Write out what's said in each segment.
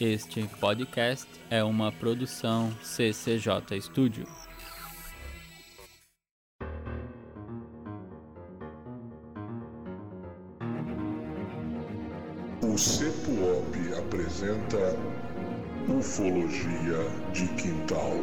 Este podcast é uma produção CCJ Studio. O CEPUOP apresenta Ufologia de Quintal.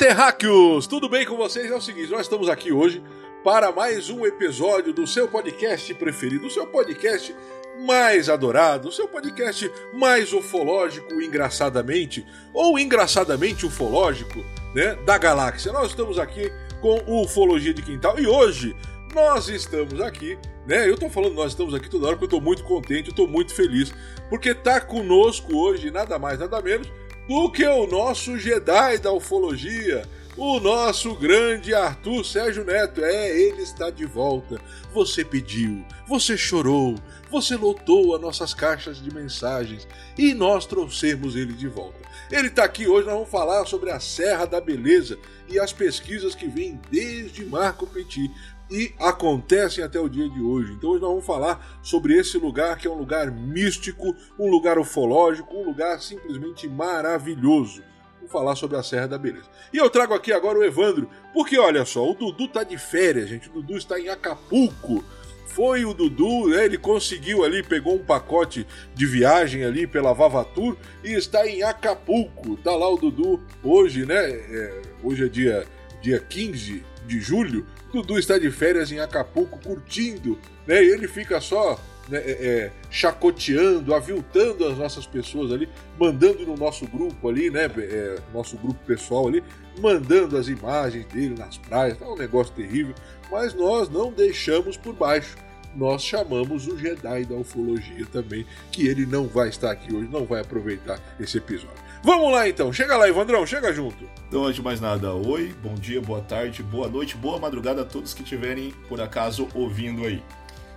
Terráqueos! Tudo bem com vocês? É o seguinte, nós estamos aqui hoje para mais um episódio do seu podcast preferido, o seu podcast mais adorado, o seu podcast mais ufológico, engraçadamente, ou engraçadamente ufológico, né, da galáxia. Nós estamos aqui com o Ufologia de Quintal e hoje nós estamos aqui, né? Eu tô falando nós estamos aqui toda hora porque eu tô muito contente, eu tô muito feliz, porque tá conosco hoje nada mais, nada menos do que o nosso Jedi da ufologia, o nosso grande Arthur Sérgio Neto. É, ele está de volta. Você pediu, você chorou, você lotou as nossas caixas de mensagens e nós trouxemos ele de volta. Ele está aqui hoje, nós vamos falar sobre a Serra da Beleza e as pesquisas que vêm desde Marco Petit e acontecem até o dia de hoje. Então hoje nós vamos falar sobre esse lugar que é um lugar místico, um lugar ufológico, um lugar simplesmente maravilhoso. Vamos falar sobre a Serra da Beleza. E eu trago aqui agora o Evandro, porque olha só, o Dudu tá de férias, gente. O Dudu está em Acapulco. Foi o Dudu, né? ele conseguiu ali, pegou um pacote de viagem ali pela Vavatur e está em Acapulco. Tá lá o Dudu hoje, né? É, hoje é dia, dia 15 de julho, Dudu está de férias em Acapulco curtindo, né? E ele fica só né, é, é, chacoteando, aviltando as nossas pessoas ali, mandando no nosso grupo ali, né? É, nosso grupo pessoal ali, mandando as imagens dele nas praias, tá um negócio terrível, mas nós não deixamos por baixo. Nós chamamos o Jedi da ufologia também, que ele não vai estar aqui hoje, não vai aproveitar esse episódio. Vamos lá então, chega lá, Evandrão, chega junto. Então, antes de mais nada, oi, bom dia, boa tarde, boa noite, boa madrugada a todos que estiverem por acaso ouvindo aí.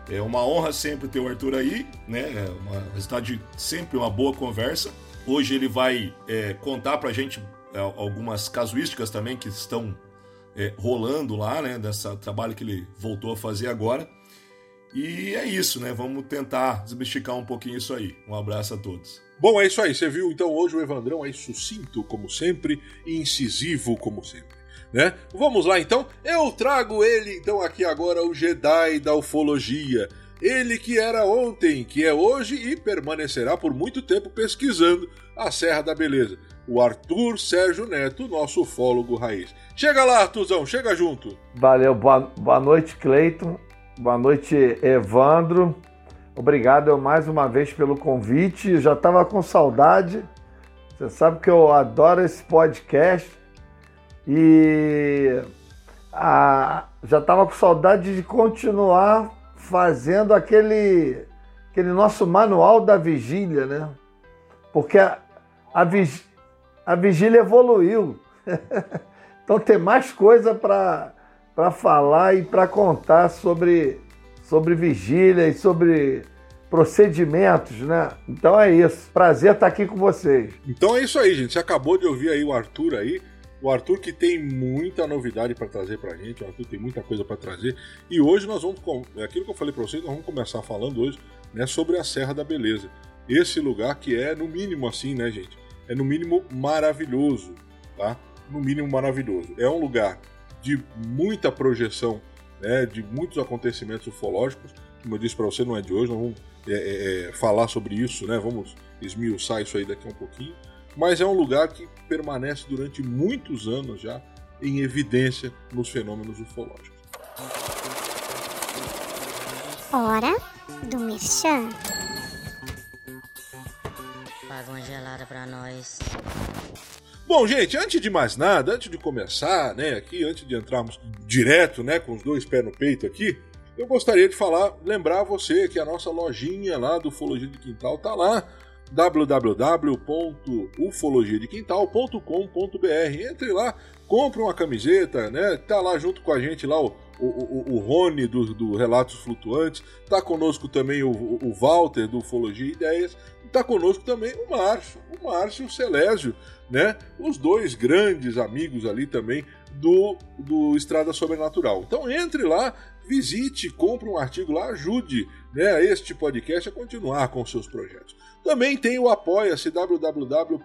É uma honra sempre ter o Arthur aí, né? É uma resultado de sempre uma boa conversa. Hoje ele vai é, contar pra gente é, algumas casuísticas também que estão é, rolando lá, né? Dessa trabalho que ele voltou a fazer agora. E é isso, né? Vamos tentar desmistificar um pouquinho isso aí. Um abraço a todos. Bom, é isso aí. Você viu então hoje o Evandrão aí sucinto como sempre incisivo como sempre. Né? Vamos lá então. Eu trago ele então aqui agora o Jedi da ufologia. Ele que era ontem, que é hoje e permanecerá por muito tempo pesquisando a Serra da Beleza. O Arthur Sérgio Neto, nosso ufólogo raiz. Chega lá, Arthurzão, chega junto. Valeu, boa, boa noite, Cleiton. Boa noite, Evandro. Obrigado mais uma vez pelo convite. Eu já estava com saudade. Você sabe que eu adoro esse podcast e ah, já estava com saudade de continuar fazendo aquele, aquele nosso manual da vigília, né? Porque a, a, vig, a vigília evoluiu. então tem mais coisa para falar e para contar sobre sobre vigília e sobre procedimentos, né? Então é isso. Prazer estar aqui com vocês. Então é isso aí, gente. Você acabou de ouvir aí o Arthur aí. O Arthur que tem muita novidade para trazer para a gente, o Arthur tem muita coisa para trazer. E hoje nós vamos, é aquilo que eu falei para vocês, nós vamos começar falando hoje né, sobre a Serra da Beleza. Esse lugar que é, no mínimo assim, né, gente? É no mínimo maravilhoso, tá? No mínimo maravilhoso. É um lugar de muita projeção né, de muitos acontecimentos ufológicos. Como eu disse para você, não é de hoje, nós vamos é, é, é, falar sobre isso, né? vamos esmiuçar isso aí daqui a um pouquinho. Mas é um lugar que permanece durante muitos anos já em evidência nos fenômenos ufológicos. Hora do Merchan. Paga uma gelada pra nós. Bom, gente, antes de mais nada, antes de começar, né, aqui, antes de entrarmos direto, né, com os dois pés no peito aqui, eu gostaria de falar, lembrar você que a nossa lojinha lá do Ufologia de Quintal tá lá, www.ufologiadequintal.com.br. Entre lá, compre uma camiseta, né? Tá lá junto com a gente lá o, o, o, o Rony do, do Relatos Flutuantes, tá conosco também o, o Walter do Ufologia Ideias, tá conosco também o Márcio, o Márcio Celésio, né? Os dois grandes amigos ali também do, do Estrada Sobrenatural. Então entre lá, visite, compre um artigo lá, ajude né, este podcast a continuar com seus projetos. Também tem o Apoia-se, www.apoia.se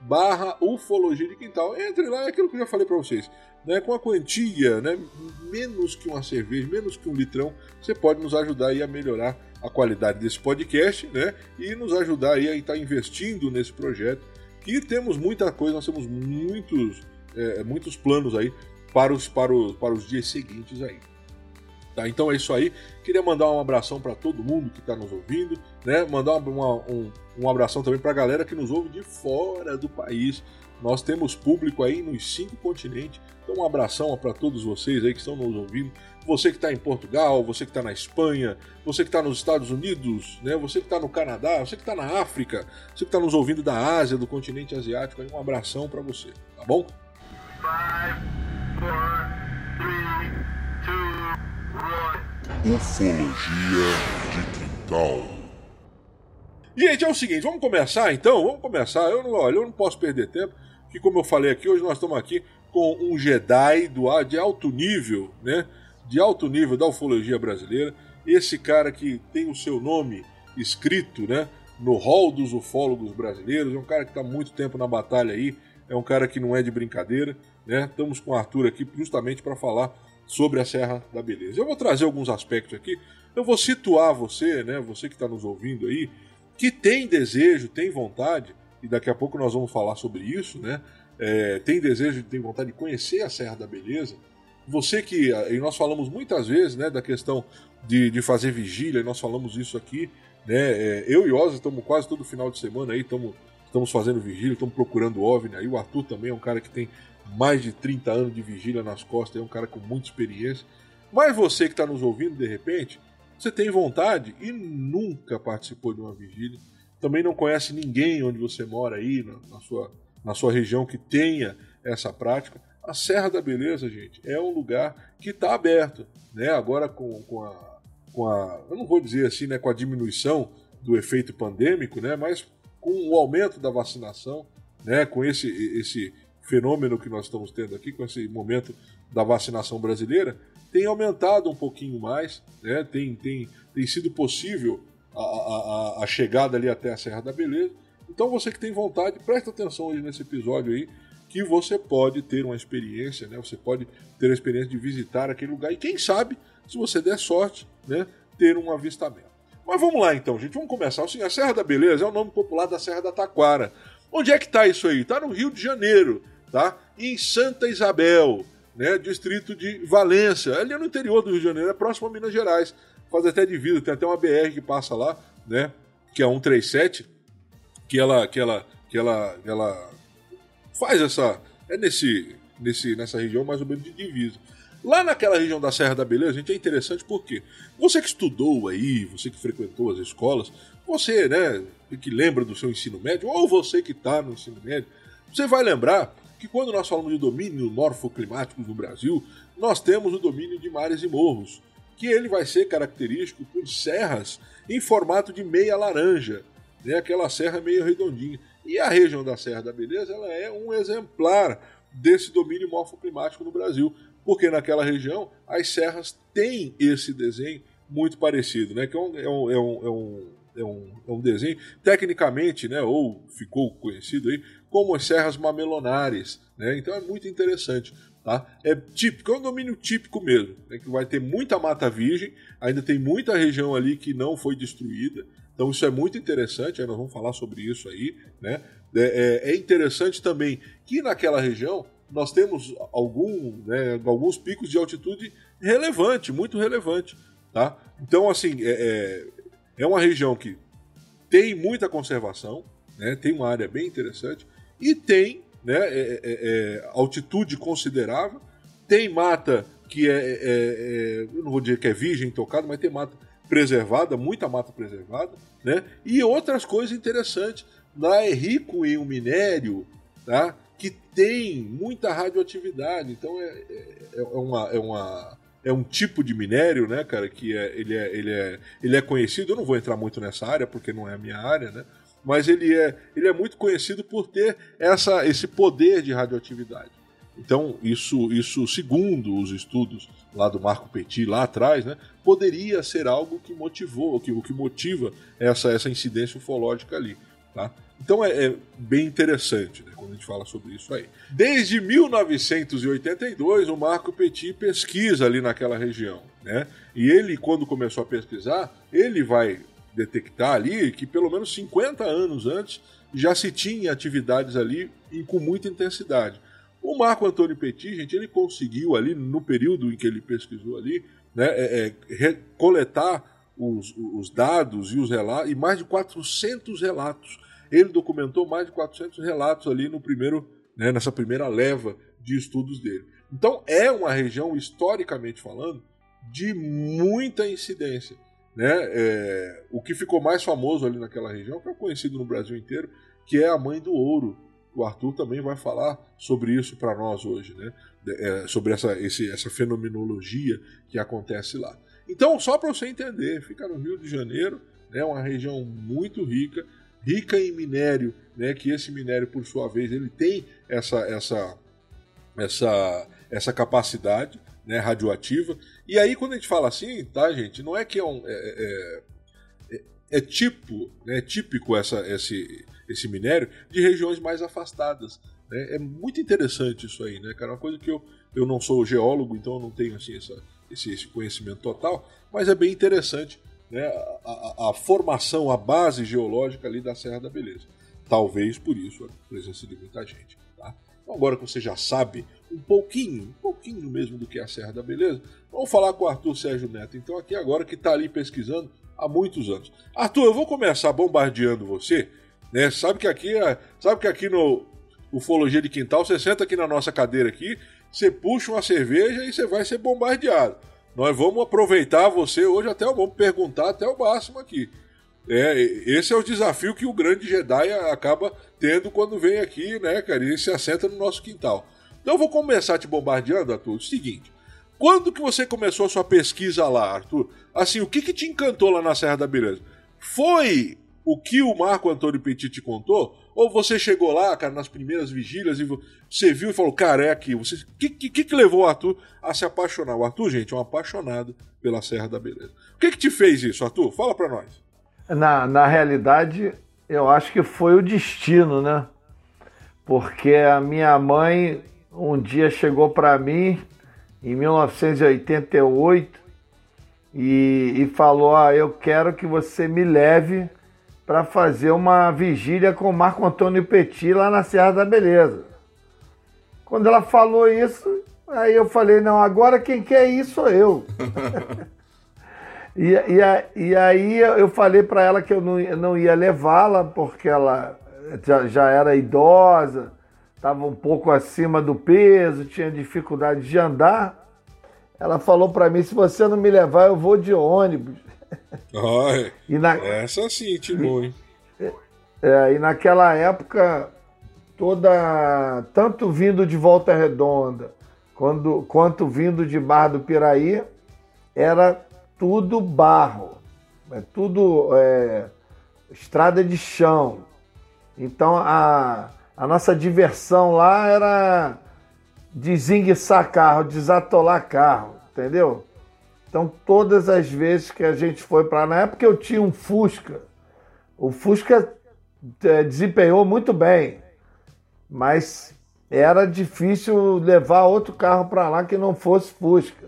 barra ufologia de quintal. Entre lá, é aquilo que eu já falei para vocês. Né, com a quantia, né, menos que uma cerveja, menos que um litrão, você pode nos ajudar a melhorar a qualidade desse podcast, né, e nos ajudar aí a estar investindo nesse projeto. Que temos muita coisa, nós temos muitos, é, muitos planos aí para os, para, os, para os dias seguintes aí. Tá, então é isso aí. Queria mandar um abração para todo mundo que está nos ouvindo, né? Mandar uma, um, um abração também para a galera que nos ouve de fora do país. Nós temos público aí nos cinco continentes. Então um abração para todos vocês aí que estão nos ouvindo. Você que está em Portugal, você que está na Espanha, você que está nos Estados Unidos, né? Você que está no Canadá, você que está na África, você que está nos ouvindo da Ásia, do continente asiático. Um abração para você, tá bom? Five, four, three, two, Ufologia de quintal. Gente, é o seguinte, vamos começar então? Vamos começar. Eu não, olha, eu não posso perder tempo, que como eu falei aqui, hoje nós estamos aqui com um Jedi do de alto nível, né? De alto nível da ufologia brasileira. Esse cara que tem o seu nome escrito, né? No hall dos ufólogos brasileiros. É um cara que está muito tempo na batalha aí. É um cara que não é de brincadeira, né? Estamos com o Arthur aqui justamente para falar sobre a Serra da Beleza. Eu vou trazer alguns aspectos aqui. Eu vou situar você, né? Você que está nos ouvindo aí que tem desejo, tem vontade, e daqui a pouco nós vamos falar sobre isso, né? É, tem desejo, tem vontade de conhecer a Serra da Beleza. Você que. E nós falamos muitas vezes né, da questão de, de fazer vigília, nós falamos isso aqui. Né? É, eu e Osa estamos quase todo final de semana aí, estamos, estamos fazendo vigília, estamos procurando OVNI aí. O Arthur também é um cara que tem mais de 30 anos de vigília nas costas, é um cara com muita experiência. Mas você que está nos ouvindo de repente, você tem vontade e nunca participou de uma vigília, também não conhece ninguém onde você mora aí, na, na sua, na sua região que tenha essa prática, a Serra da Beleza, gente, é um lugar que está aberto, né? Agora com, com, a, com a, eu não vou dizer assim, né, com a diminuição do efeito pandêmico, né, mas com o aumento da vacinação, né, com esse, esse fenômeno que nós estamos tendo aqui, com esse momento da vacinação brasileira, tem aumentado um pouquinho mais, né? tem, tem, tem sido possível a, a, a chegada ali até a Serra da Beleza. Então você que tem vontade, presta atenção hoje nesse episódio aí, que você pode ter uma experiência, né? Você pode ter a experiência de visitar aquele lugar e quem sabe, se você der sorte, né, ter um avistamento. Mas vamos lá então, gente, vamos começar. Assim, a Serra da Beleza é o nome popular da Serra da Taquara. Onde é que está isso aí? Está no Rio de Janeiro, tá? Em Santa Isabel né, distrito de Valência, ali no interior do Rio de Janeiro, é próximo a Minas Gerais. Faz até divisa, tem até uma BR que passa lá, né, que é a 137, que ela que ela que ela ela faz essa é nesse nesse nessa região mais ou menos de divisa. Lá naquela região da Serra da Beleza, gente, é interessante porque você que estudou aí, você que frequentou as escolas, você, né, que lembra do seu ensino médio, ou você que está no ensino médio, você vai lembrar que quando nós falamos de domínio morfoclimático no Brasil, nós temos o domínio de mares e morros, que ele vai ser característico por serras em formato de meia laranja, né? aquela serra meio redondinha. E a região da Serra da Beleza ela é um exemplar desse domínio morfoclimático no Brasil, porque naquela região as serras têm esse desenho muito parecido, né? que é um, é um, é um, é um, é um, é um desenho tecnicamente, né, ou ficou conhecido aí como as serras mamelonares. Né? Então é muito interessante. Tá? É típico, é um domínio típico mesmo, né? que vai ter muita mata virgem, ainda tem muita região ali que não foi destruída. Então isso é muito interessante, nós vamos falar sobre isso aí. Né? É, é, é interessante também que naquela região nós temos algum, né, alguns picos de altitude relevante, muito relevante. Tá? Então, assim, é, é, é uma região que tem muita conservação, né, tem uma área bem interessante, e tem né, é, é, é, altitude considerável, tem mata que é, é, é, eu não vou dizer que é virgem tocada, mas tem mata preservada, muita mata preservada, né? E outras coisas interessantes. Lá é rico em um minério, tá? que tem muita radioatividade. Então é, é, é uma, é, uma, é um tipo de minério, né, cara, que é, ele, é, ele, é, ele é conhecido. Eu não vou entrar muito nessa área porque não é a minha área, né? Mas ele é, ele é muito conhecido por ter essa, esse poder de radioatividade. Então, isso, isso, segundo os estudos lá do Marco Petit, lá atrás, né, poderia ser algo que motivou, que, o que motiva essa, essa incidência ufológica ali. Tá? Então é, é, bem interessante né, quando a gente fala sobre isso aí. Desde 1982, o Marco Petit pesquisa ali naquela região. Né? E ele, quando começou a pesquisar, ele vai detectar ali que pelo menos 50 anos antes já se tinha atividades ali com muita intensidade. O Marco Antônio Petit, gente, ele conseguiu ali, no período em que ele pesquisou ali, né, é, é, coletar os, os, dados e os relatos, e mais de 400 relatos. Ele documentou mais de 400 relatos ali no primeiro, né, nessa primeira leva de estudos dele. Então é uma região, historicamente falando, de muita incidência. Né? É, o que ficou mais famoso ali naquela região, que é conhecido no Brasil inteiro, que é a Mãe do Ouro, o Arthur também vai falar sobre isso para nós hoje, né? É, sobre essa, esse, essa fenomenologia que acontece lá. Então, só para você entender, fica no Rio de Janeiro, né, uma região muito rica, rica em minério, né, que esse minério, por sua vez, ele tem essa, essa, essa, essa capacidade né, radioativa. E aí, quando a gente fala assim, tá, gente, não é que é um. É, é, é, é tipo, né, típico essa, esse, esse minério de regiões mais afastadas. Né? É muito interessante isso aí, né, cara? Uma coisa que eu, eu não sou geólogo, então eu não tenho assim, essa, esse, esse conhecimento total, mas é bem interessante né, a, a, a, formação, a base geológica ali da Serra da Beleza. Talvez por isso a presença de muita gente. Tá? Então, agora que você já sabe um pouquinho, um pouquinho mesmo do que é a Serra da Beleza, vamos falar com o Arthur Sérgio Neto, então, aqui agora que está ali pesquisando há muitos anos. Arthur, eu vou começar bombardeando você né? Sabe que aqui, é, sabe que aqui no Ufologia de Quintal, você senta aqui na nossa cadeira aqui, você puxa uma cerveja e você vai ser bombardeado. Nós vamos aproveitar você hoje até vamos perguntar até o máximo aqui. É, esse é o desafio que o grande Jedi acaba tendo quando vem aqui, né, cara? E se assenta no nosso quintal. Então eu vou começar te bombardeando, Arthur. O seguinte: quando que você começou a sua pesquisa lá, Arthur? Assim, o que, que te encantou lá na Serra da Beleza? Foi o que o Marco Antônio Petit te contou? Ou você chegou lá, cara, nas primeiras vigílias e você viu e falou, cara, é aqui. O que, que, que levou o Arthur a se apaixonar? O Arthur, gente, é um apaixonado pela Serra da Beleza. O que, que te fez isso, Arthur? Fala pra nós. Na, na realidade, eu acho que foi o destino, né? Porque a minha mãe um dia chegou para mim, em 1988, e, e falou: ah, Eu quero que você me leve para fazer uma vigília com Marco Antônio Petit lá na Serra da Beleza. Quando ela falou isso, aí eu falei, não, agora quem quer ir sou eu. e, e, e, aí eu falei para ela que eu não, não ia levá-la, porque ela já, já era idosa, estava um pouco acima do peso, tinha dificuldade de andar. Ela falou para mim, se você não me levar, eu vou de ônibus. Ai, e na... Essa sim, Timon, hein? É, e naquela época, toda tanto vindo de Volta Redonda quando, quanto vindo de Barra do Piraí, era tudo barro, é tudo é, estrada de chão. Então a, a nossa diversão lá era desenguiçar carro, desatolar carro, entendeu? Então, todas as vezes que a gente foi para na época eu tinha um Fusca. O Fusca é, desempenhou muito bem, mas era difícil levar outro carro para lá que não fosse Fusca.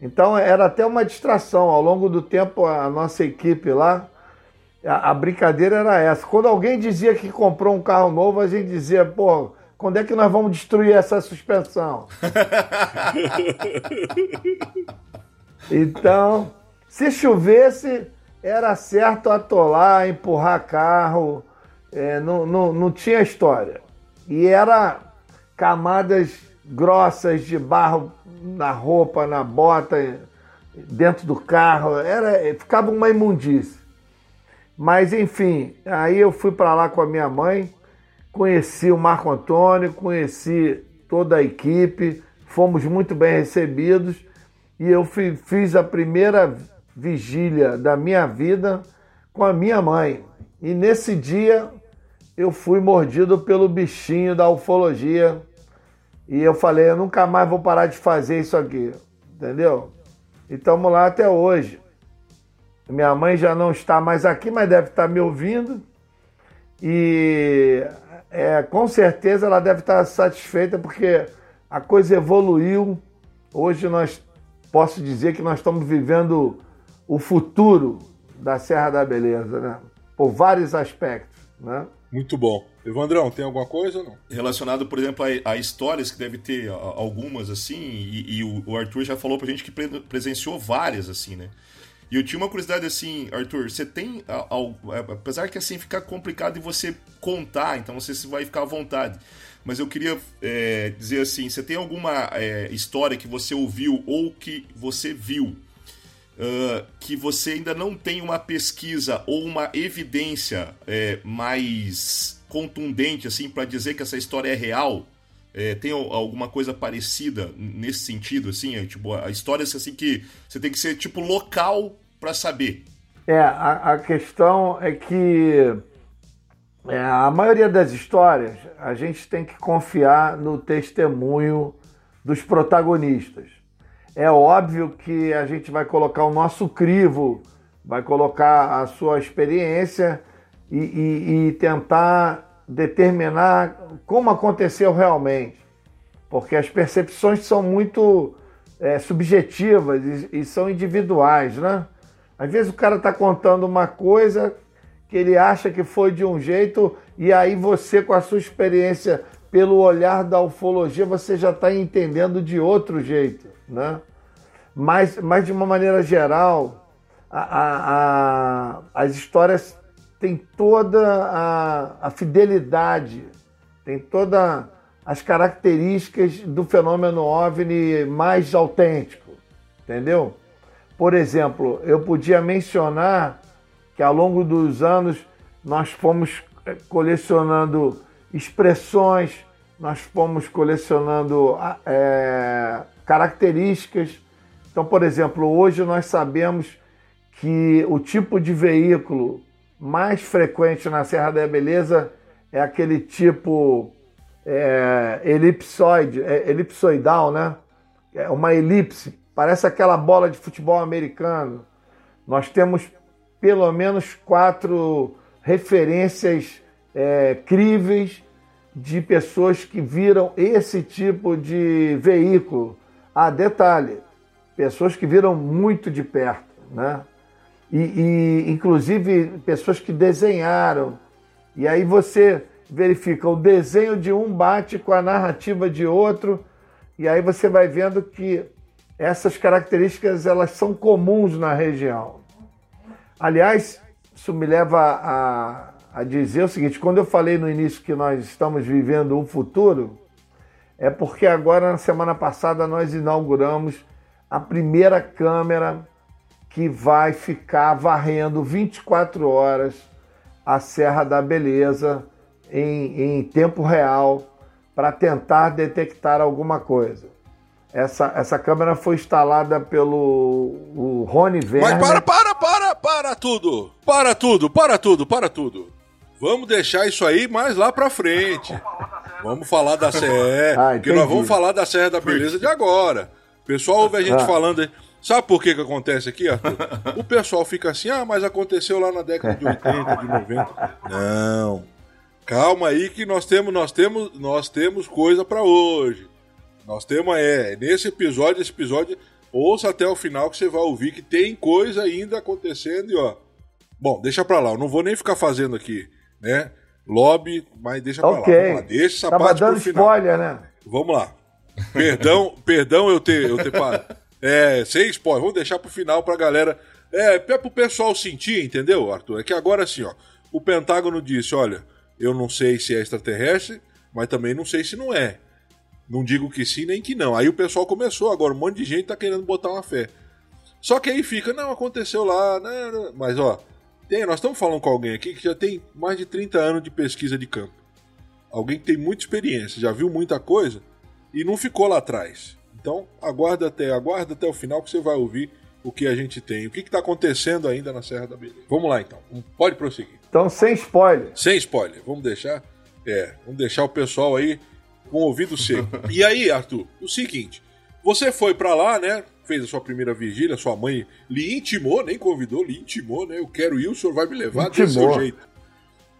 Então era até uma distração. Ao longo do tempo, a nossa equipe lá, a, a brincadeira era essa. Quando alguém dizia que comprou um carro novo, a gente dizia, pô, quando é que nós vamos destruir essa suspensão? Então, se chovesse, era certo atolar, empurrar carro, é, não, não, não tinha história. E era camadas grossas de barro na roupa, na bota, dentro do carro, era, ficava uma imundície. Mas enfim, aí eu fui para lá com a minha mãe. conheci o Marco Antônio, conheci toda a equipe, fomos muito bem recebidos e eu fiz a primeira vigília da minha vida com a minha mãe. E nesse dia eu fui mordido pelo bichinho da ufologia e eu falei, eu nunca mais vou parar de fazer isso aqui, entendeu? E estamos lá até hoje. Minha mãe já não está mais aqui, mas deve estar me ouvindo. E é, com certeza ela deve estar satisfeita porque a coisa evoluiu. Hoje nós posso dizer que nós estamos vivendo o futuro da Serra da Beleza, né? Por vários aspectos, né? Muito bom. Evandrão, tem alguma coisa ou não? Relacionado, por exemplo, a, a histórias que deve ter algumas, assim, e, e o, o, Arthur já falou pra gente que pre, presenciou várias, assim, né? E eu tinha uma curiosidade assim, Arthur, você tem, apesar que assim fica complicado de você contar, então você vai ficar à vontade. Mas eu queria é, dizer assim, você tem alguma é, história que você ouviu ou que você viu uh, que você ainda não tem uma pesquisa ou uma evidência é, mais contundente assim para dizer que essa história é real? É, tem alguma coisa parecida nesse sentido, assim? É, tipo, a história assim que você tem que ser tipo local para saber. É, a, a, questão é que é, a maioria das histórias a gente tem que confiar no testemunho dos protagonistas. É óbvio que a gente vai colocar o nosso crivo, vai colocar a sua experiência e, e, e tentar determinar como aconteceu realmente. Porque as percepções são muito é, subjetivas e, e, são individuais, né? Às vezes o cara está contando uma coisa que ele acha que foi de um jeito e aí você, com a sua experiência, pelo olhar da ufologia, você já está entendendo de outro jeito né? Mas, mas de uma maneira geral, a, a, a, as histórias têm toda a, a fidelidade, tem todas as características do fenômeno OVNI mais autêntico, entendeu? Por exemplo, eu podia mencionar que ao longo dos anos nós fomos eh, colecionando expressões, nós fomos colecionando é, características. Então, por exemplo, hoje nós sabemos que o tipo de veículo mais frequente na Serra da Beleza é aquele tipo é, elipsoide, é, elipsoidal, né? É uma elipse, parece aquela bola de futebol americano. Nós temos pelo menos quatro referências é, críveis de pessoas que viram esse tipo de veículo ah, detalhe, pessoas que viram muito de perto, né? E, e, inclusive pessoas que desenharam. E aí você verifica o desenho de um bate com a narrativa de outro, e aí você vai vendo que essas características elas são comuns na região. Aliás, isso me leva a, a dizer o seguinte: quando eu falei no início que nós estamos vivendo um futuro, é porque agora, na semana passada, nós inauguramos a primeira câmera que vai ficar varrendo 24 horas a Serra da Beleza em, em tempo real para tentar detectar alguma coisa. Essa, essa câmera foi instalada pelo o Rony Werner. Mas para, para, para, para tudo! Para tudo, para tudo, para tudo! Vamos deixar isso aí mais lá pra frente. Vamos falar da Serra. Ah, porque nós vamos falar da Serra da Beleza de agora. O pessoal ouve a gente ah. falando. Sabe por que que acontece aqui, Arthur? O pessoal fica assim, ah, mas aconteceu lá na década de 80, de 90. Não. Calma aí que nós temos, nós temos, nós temos coisa para hoje. Nós temos é, nesse episódio, esse episódio, ouça até o final que você vai ouvir que tem coisa ainda acontecendo e ó. Bom, deixa pra lá, eu não vou nem ficar fazendo aqui, né? lobby, mas deixa pra okay. lá. Deixa essa Tava parte dando pro final. spoiler, né? Vamos lá. Perdão, perdão eu ter, eu ter parado. É, sem spoiler. Vamos deixar pro final pra galera. É, é pro pessoal sentir, entendeu, Arthur? É que agora assim, ó. O Pentágono disse: olha, eu não sei se é extraterrestre, mas também não sei se não é. Não digo que sim nem que não. Aí o pessoal começou agora, um monte de gente tá querendo botar uma fé. Só que aí fica, não, aconteceu lá, né? Mas ó, tem, nós estamos falando com alguém aqui que já tem mais de 30 anos de pesquisa de campo. alguém que tem muita experiência, já viu muita coisa e não ficou lá atrás. Então, aguarda até, aguarda até o final que você vai ouvir o que a gente tem, o que está acontecendo ainda na Serra da Beleza. Vamos lá então, pode prosseguir. Então, sem spoiler. Sem spoiler, vamos deixar, é, vamos deixar o pessoal aí com o ouvido seco. e aí, Arthur, o seguinte, você foi para lá, né? Fez a sua primeira vigília, sua mãe lhe intimou, nem convidou, lhe intimou, né? Eu quero ir, o senhor vai me levar Intimou. desse seu jeito.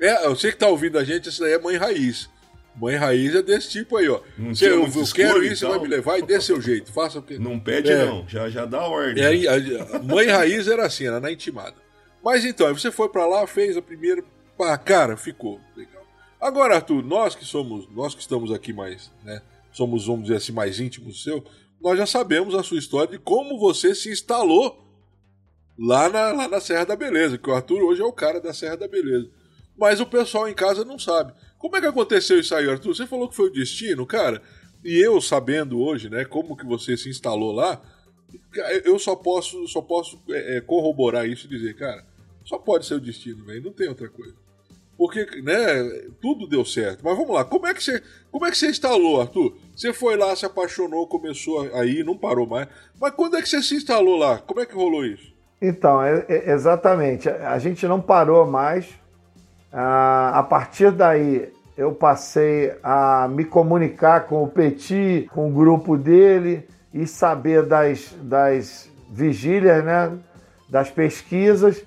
É, você que tá ouvindo a gente, essa daí é mãe raiz. Mãe raiz é desse tipo aí, ó. Não eu, eu quero você então. vai me levar e dê seu jeito. Faça o que. Não pede, É. não. Já, já dá ordem. Aí, a, mãe raiz era assim, era na intimada. Mas então, aí você foi pra lá, fez a primeira. Pá, cara, ficou. Legal. Agora, Arthur, nós que somos, nós que estamos aqui mais, né? Somos, vamos dizer assim, mais íntimos seu, nós já sabemos a sua história de como você se instalou lá na, lá na Serra da Beleza, que o Arthur hoje é o cara da Serra da Beleza. Mas o pessoal em casa não sabe. Como é que aconteceu isso aí, Arthur? Você falou que foi o destino, cara. E eu sabendo hoje, né, como que você se instalou lá, eu só posso, só posso é, é, corroborar isso e dizer, cara, só pode ser o destino, velho. Não tem outra coisa. Porque, né, tudo deu certo. Mas vamos lá, como é que você, como é que você instalou, Arthur? Você foi lá, se apaixonou, começou aí, não parou mais. Mas quando é que você se instalou lá? Como é que rolou isso? Então, é- é- exatamente. A a gente não parou mais. Ah, a partir daí, eu passei a me comunicar com o Petit, com o grupo dele e saber das, das vigílias, né? das pesquisas.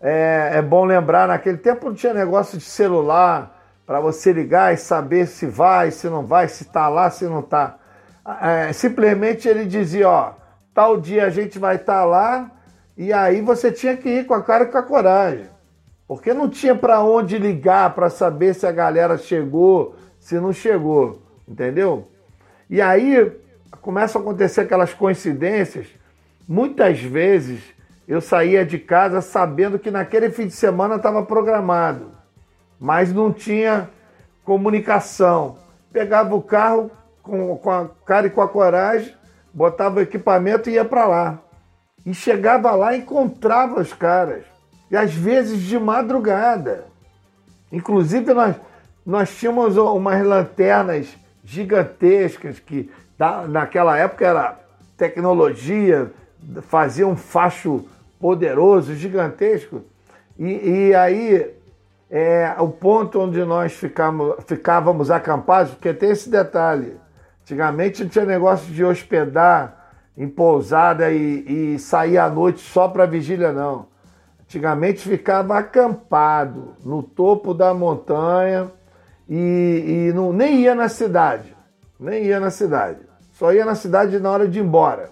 É, é bom lembrar, naquele tempo não tinha negócio de celular para você ligar e saber se vai, se não vai, se está lá, se não está. simplesmente ele dizia, ó, tal dia a gente vai estar lá, e aí você tinha que ir com a cara e com a coragem. Porque não tinha para onde ligar para saber se a galera chegou, se não chegou, entendeu? E aí começam a acontecer aquelas coincidências. Muitas vezes eu saía de casa sabendo que naquele fim de semana estava programado, mas não tinha comunicação. Pegava o carro com, com a cara e com a coragem, botava o equipamento e ia para lá. E chegava lá e encontrava os caras. E às vezes de madrugada. Inclusive, nós, nós tínhamos umas lanternas gigantescas que naquela época era tecnologia, fazia um facho poderoso, gigantesco. E, e aí, é, o ponto onde nós ficamos, ficávamos acampados, porque tem esse detalhe. Antigamente não tinha negócio de hospedar em pousada e, e sair à noite só para vigília, não. Antigamente ficava acampado no topo da montanha e, e não, nem ia na cidade. Nem ia na cidade. Só ia na cidade na hora de ir embora.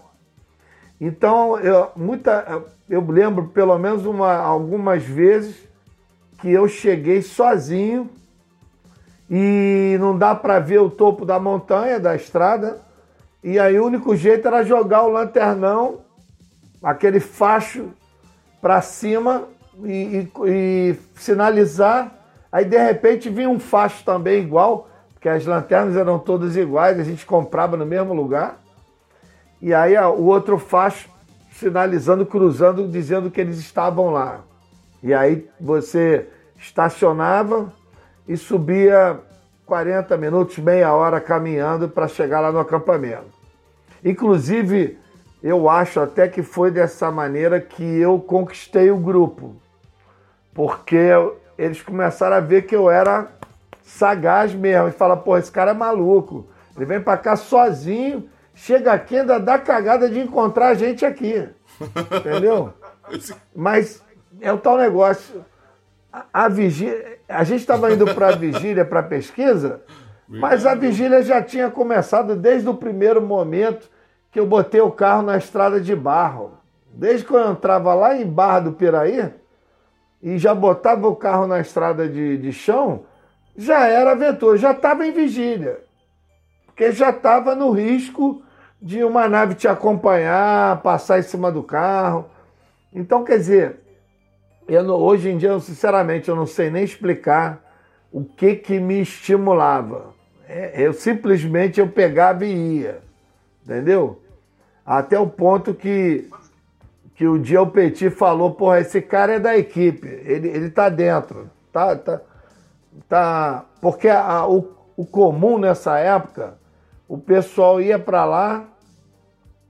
Então, eu, muita, eu lembro pelo menos uma, algumas vezes que eu cheguei sozinho e não dá para ver o topo da montanha, da estrada. E aí o único jeito era jogar o lanternão, aquele facho para cima e, e- e sinalizar. Aí de repente vinha um facho também igual, porque as lanternas eram todas iguais, a gente comprava no mesmo lugar. E aí ó, o outro facho sinalizando, cruzando, dizendo que eles estavam lá. E aí você estacionava e subia 40 minutos, meia hora caminhando para chegar lá no acampamento. Inclusive, eu acho até que foi dessa maneira que eu conquistei o grupo. Porque eles começaram a ver que eu era sagaz mesmo. E fala, pô, esse cara é maluco. Ele vem para cá sozinho, chega aqui ainda dá cagada de encontrar a gente aqui. Entendeu? Mas é o tal negócio. A, a vigília, a gente estava indo para a vigília, para pesquisa, mas a vigília já tinha começado desde o primeiro momento que eu botei o carro na estrada de barro. Desde que eu entrava lá em Barra do Piraí e já botava o carro na estrada de, de chão, já era aventura, já estava em vigília. Porque já estava no risco de uma nave te acompanhar, passar em cima do carro. Então, quer dizer, não- hoje em dia, eu, sinceramente, eu não sei nem explicar o que que me estimulava. É, eu simplesmente eu pegava e ia, entendeu? Até o ponto que, que o dia o Petit falou, porra, esse cara é da equipe, ele, ele tá dentro, tá, tá, tá, porque a- o, o comum nessa época, o pessoal ia para lá,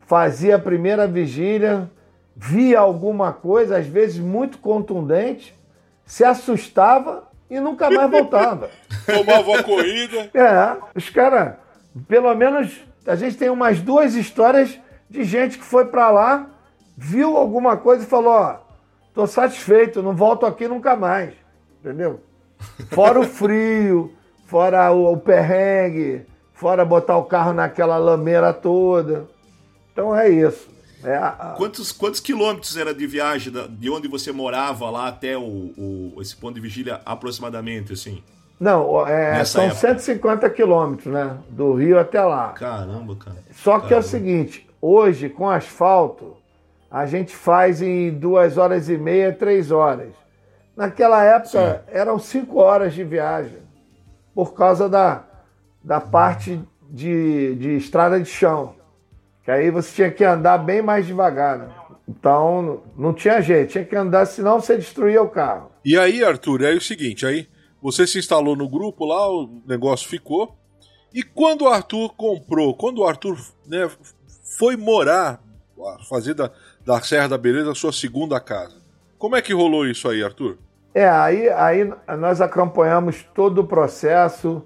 fazia a primeira vigília, via alguma coisa, às vezes muito contundente, se assustava e nunca mais voltava. Tomava uma corrida. É, os caras, pelo menos, a gente tem umas duas histórias de gente que foi pra lá, viu alguma coisa e falou: Ó, tô satisfeito, não volto aqui nunca mais. Entendeu? Fora o frio, fora o, o perrengue, fora botar o carro naquela lameira toda. Então é isso. É a- Quantos, quantos quilômetros era de viagem de onde você morava lá até o, o- esse ponto de vigília aproximadamente, assim? Não, é, Nessa são época. 150 quilômetros, né? Do Rio até lá. Caramba, cara. Só que é o Caramba. seguinte, hoje com asfalto, a gente faz em duas horas e meia, três horas. Naquela época eram cinco horas de viagem, por causa da, da parte de, de estrada de chão. Que aí você tinha que andar bem mais devagar. né? Então não tinha jeito, tinha que andar, senão você destruía o carro. E aí, Arthur, é o seguinte, aí você se instalou no grupo lá, o negócio ficou. E quando o Arthur comprou, quando o Arthur né, foi morar, fazer da, da Serra da Beleza a sua segunda casa, como é que rolou isso aí, Arthur? É, aí, aí nós acompanhamos todo o processo.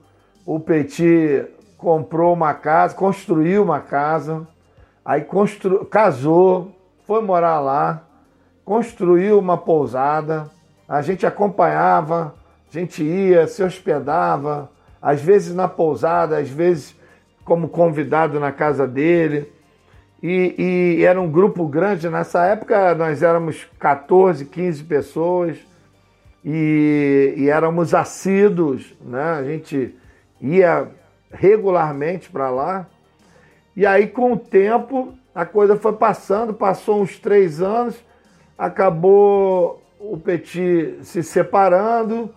O Petit comprou uma casa, construiu uma casa, aí constru... casou, foi morar lá, construiu uma pousada. A gente acompanhava, gente ia, se hospedava, às vezes na pousada, às vezes como convidado na casa dele. E, e era um grupo grande. Nessa época nós éramos 14, 15 pessoas e, e éramos assíduos, né? A gente ia regularmente para lá. E aí, com o tempo, a coisa foi passando, passou uns três anos, acabou o Petit se separando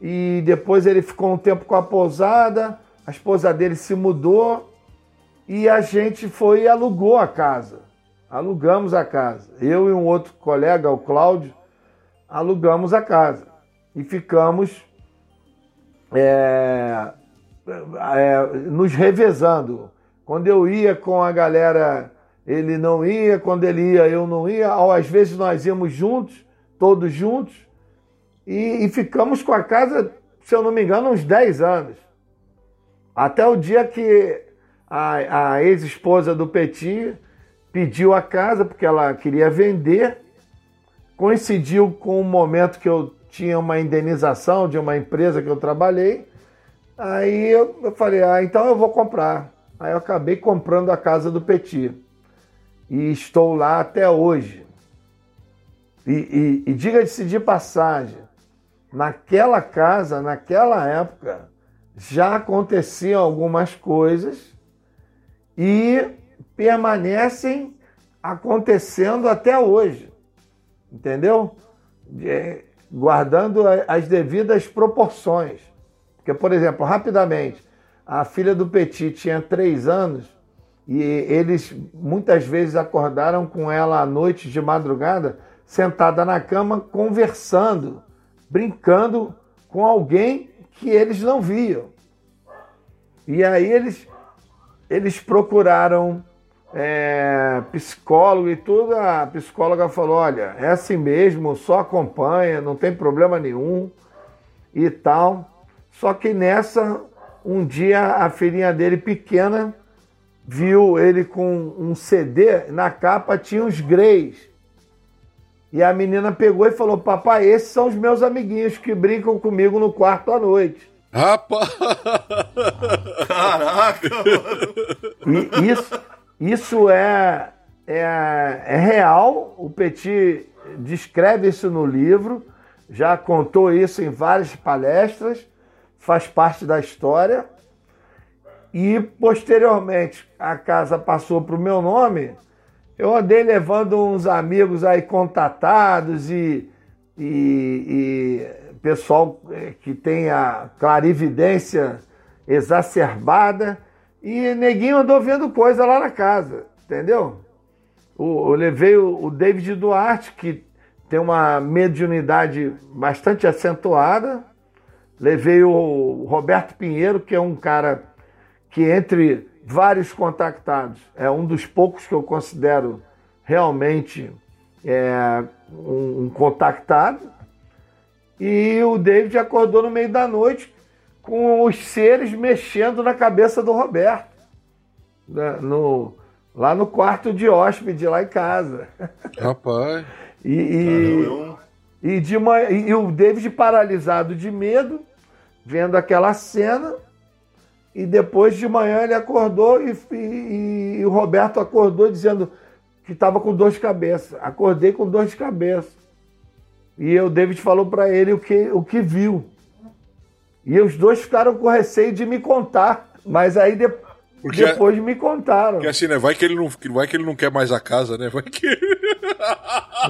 e depois ele ficou um tempo com a pousada, a esposa dele se mudou e a gente foi e alugou a casa. Alugamos a casa. Eu e um outro colega, o Cláudio, alugamos a casa e ficamos é, é, nos revezando. Quando eu ia com a galera, ele não ia, quando ele ia, eu não ia. Às vezes nós íamos juntos, todos juntos, e, e ficamos com a casa, se eu não me engano, uns 10 anos. Até o dia que a, a ex-esposa do Petit pediu a casa, porque ela queria vender, coincidiu com o momento que eu tinha uma indenização de uma empresa que eu trabalhei. Aí eu, eu falei, ah, então eu vou comprar. Aí eu acabei comprando a casa do Petit. E estou lá até hoje. E, e, e diga-se de passagem, naquela casa, naquela época, já aconteciam algumas coisas e permanecem acontecendo até hoje. Entendeu? Guardando as devidas proporções. Porque, por exemplo, rapidamente, a filha do Petit tinha três anos e eles muitas vezes acordaram com ela à noite de madrugada, sentada na cama, conversando, brincando com alguém que eles não viam. E aí eles, eles procuraram é, psicólogo e tudo. A psicóloga falou: olha, é assim mesmo, só acompanha, não tem problema nenhum e tal. Só que nessa, um dia a filhinha dele pequena viu ele com um CD, na capa tinha os Greys. E a menina pegou e falou: Papai, esses são os meus amiguinhos que brincam comigo no quarto à noite. Rapaz! Caraca, mano. Isso, isso é, é, é real. O Petit descreve isso no livro, já contou isso em várias palestras, faz parte da história. E posteriormente a casa passou para o meu nome. Eu andei levando uns amigos aí contatados e, e, e pessoal eh, que tem a clarividência exacerbada e neguinho andou vendo coisa lá na casa, entendeu? Eu levei o David Duarte, que tem uma mediunidade bastante acentuada, levei o Roberto Pinheiro, que é um cara que, entre vários contactados, é um dos poucos que eu considero realmente é, um, um contactado. E o David acordou no meio da noite com os seres mexendo na cabeça do Roberto. né, no, lá no quarto de hóspede, lá em casa. Rapaz. E, e, Caramba, e, de manhã, e o David paralisado de medo, vendo aquela cena. E depois de manhã ele acordou e, e- e o Roberto acordou dizendo que estava com dor de cabeça. Acordei com dor de cabeça. E o David falou para ele o que, o que viu. E os dois ficaram com receio de me contar. Mas aí de- Porque- depois me contaram. Porque assim, né? Vai que, ele não, vai que ele não quer mais a casa, né? Vai que.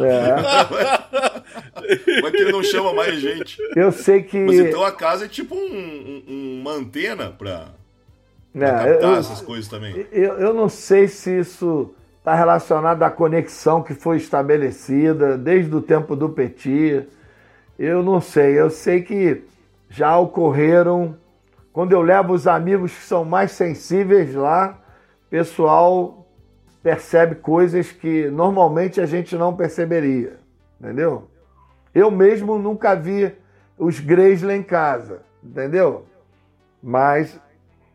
É, Mas que ele não chama mais gente. eu sei que. Mas então a casa é tipo um- um- uma antena pra, pra É, captar eu- essas coisas também. Eu, eu não sei se isso está relacionado à conexão que foi estabelecida desde o tempo do Petit. Eu não sei. Eu sei que já ocorreram. Quando eu levo os amigos que são mais sensíveis lá, pessoal percebe coisas que normalmente a gente não perceberia. Entendeu? Eu mesmo nunca vi os Greys lá em casa. Entendeu? Mas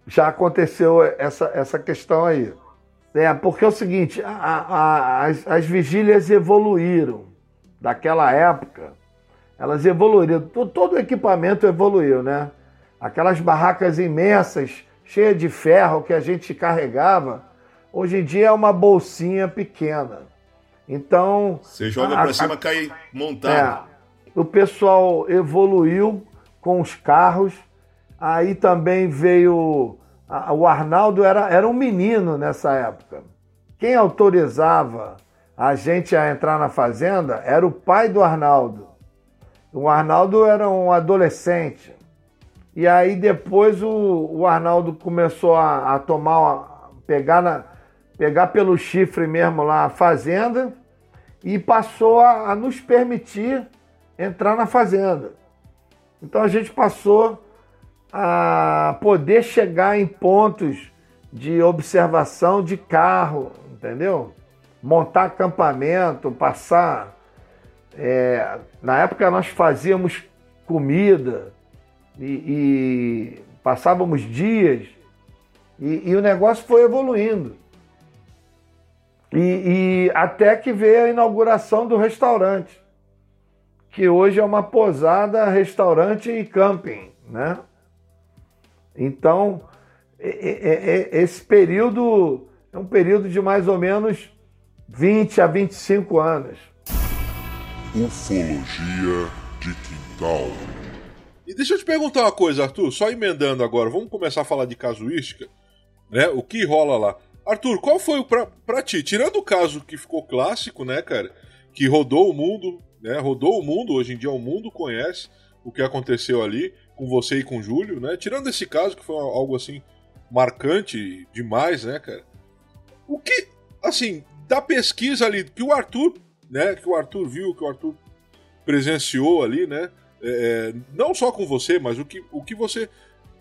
já aconteceu essa, essa questão aí. É, porque é o seguinte, a- a- as, as vigílias evoluíram daquela época, elas evoluíram, to- todo o equipamento evoluiu, né? Aquelas barracas imensas, cheias de ferro que a gente carregava, hoje em dia é uma bolsinha pequena. Então, Você joga a- pra a- cima, cai é, montado. o pessoal evoluiu com os carros. Aí também veio. a- O Arnaldo era, era um menino nessa época. Quem autorizava a gente a entrar na fazenda era o pai do Arnaldo. O Arnaldo era um adolescente. E aí depois o, o Arnaldo começou a, a tomar, uma- pegar, na, pegar pelo chifre mesmo lá a fazenda e passou a, a nos permitir entrar na fazenda. Então a gente passou a poder chegar em pontos de observação de carro, entendeu? Montar acampamento, passar. é, na época nós fazíamos comida e, e passávamos dias e, e o negócio foi evoluindo. E, e até que veio a inauguração do restaurante, que hoje é uma posada, restaurante e camping, né? Então, esse período é um período de mais ou menos 20 a 25 anos. Ufologia de quintal. Deixa eu te perguntar uma coisa, Arthur, só emendando agora, vamos começar a falar de casuística, né? O que rola lá. Arthur, qual foi o pra, pra ti? Tirando o caso que ficou clássico, né, cara? Que rodou o mundo, né? Rodou o mundo, hoje em dia o mundo conhece o que aconteceu ali com você e com o Júlio, né? Tirando esse caso, que foi algo assim marcante demais, né, cara? O que, assim, da pesquisa ali, que o Arthur, né? Que o Arthur viu, que o Arthur presenciou ali, né? É, não só com você, mas o que, o que você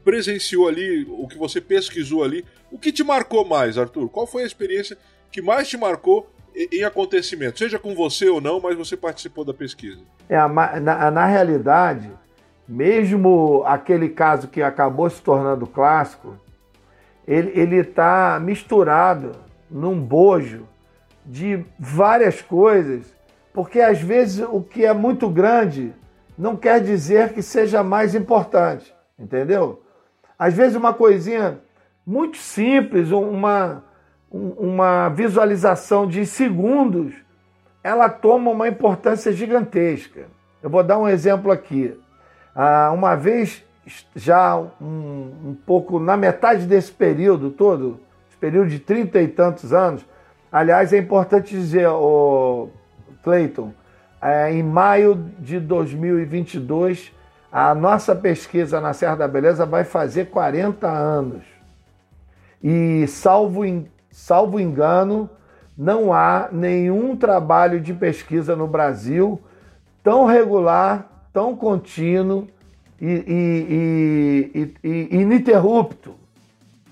presenciou ali, o que você pesquisou ali, o que te marcou mais, Arthur? Qual foi a experiência que mais te marcou em, acontecimento? Seja com você ou não, mas você participou da pesquisa. É, na, na realidade, mesmo aquele caso que acabou se tornando clássico, ele está misturado num bojo de várias coisas, porque às vezes o que é muito grande não quer dizer que seja mais importante, entendeu? Às vezes uma coisinha muito simples, uma, um- uma visualização de segundos, ela toma uma importância gigantesca. Eu vou dar um exemplo aqui. Ah, uma vez, já um, um pouco na metade desse período todo, esse período de trinta e tantos anos, aliás, é importante dizer, o Clayton, em maio de 2022, a nossa pesquisa na Serra da Beleza vai fazer 40 anos. E, salvo, salvo engano, não há nenhum trabalho de pesquisa no Brasil tão regular, tão contínuo e, e, e, e ininterrupto.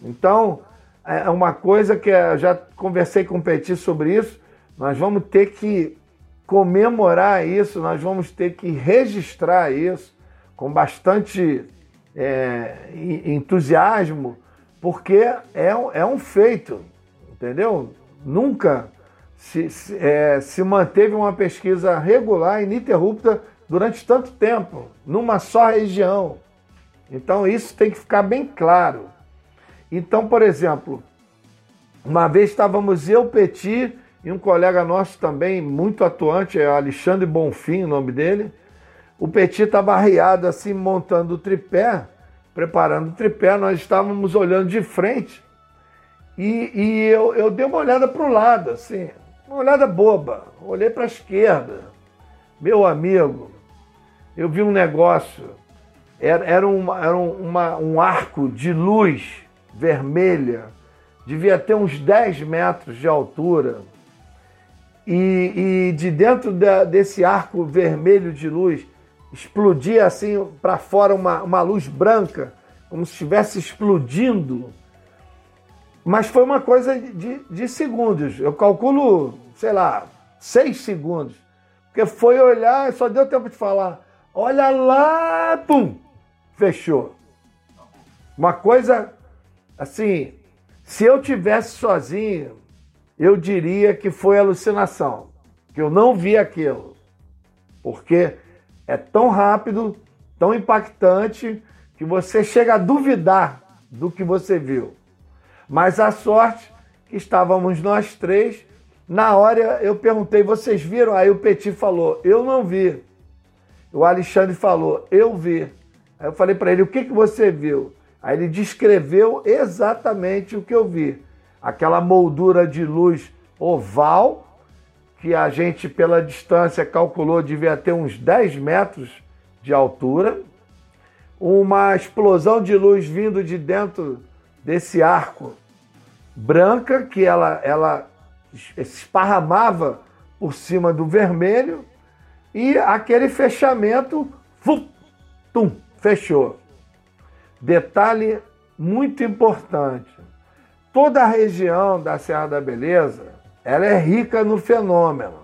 Então, é uma coisa que eu já conversei com o Petit sobre isso, nós vamos ter que comemorar isso, nós vamos ter que registrar isso com bastante é, entusiasmo, porque é, é um feito, entendeu? Nunca se, se, é, se manteve uma pesquisa regular, ininterrupta, durante tanto tempo, numa só região. Então isso tem que ficar bem claro. Então, por exemplo, uma vez estávamos eu, Petit, e um colega nosso também, muito atuante, é Alexandre Bonfim, o nome dele. O Petit estava arriado assim, montando o tripé, preparando o tripé, nós estávamos olhando de frente. E, e eu, eu dei uma olhada para o lado, assim, uma olhada boba. Olhei para a esquerda. Meu amigo, eu vi um negócio. Era, era, uma, era uma, um arco de luz vermelha, devia ter uns 10 metros de altura e, e de dentro da, desse arco vermelho de luz explodia assim para fora uma, uma luz branca, como se estivesse explodindo. Mas foi uma coisa de, de segundos. Eu calculo, sei lá, seis segundos. Porque foi olhar, só deu tempo de falar. Olha lá, pum, fechou. Uma coisa assim, se eu tivesse sozinho, eu diria que foi alucinação, que eu não vi aquilo. Porque é tão rápido, tão impactante, que você chega a duvidar do que você viu. Mas a sorte que estávamos nós três. Na hora eu perguntei, vocês viram? Aí o Petit falou, eu não vi. O Alexandre falou, eu vi. Aí eu falei para ele, o que, que você viu? Aí ele descreveu exatamente o que eu vi aquela moldura de luz oval, que a gente, pela distância, calculou devia ter uns 10 metros de altura, uma explosão de luz vindo de dentro desse arco branca, que ela, ela esparramava por cima do vermelho, e aquele fechamento, fum, tum, fechou. Detalhe muito importante toda a região da Serra da Beleza ela é rica no fenômeno.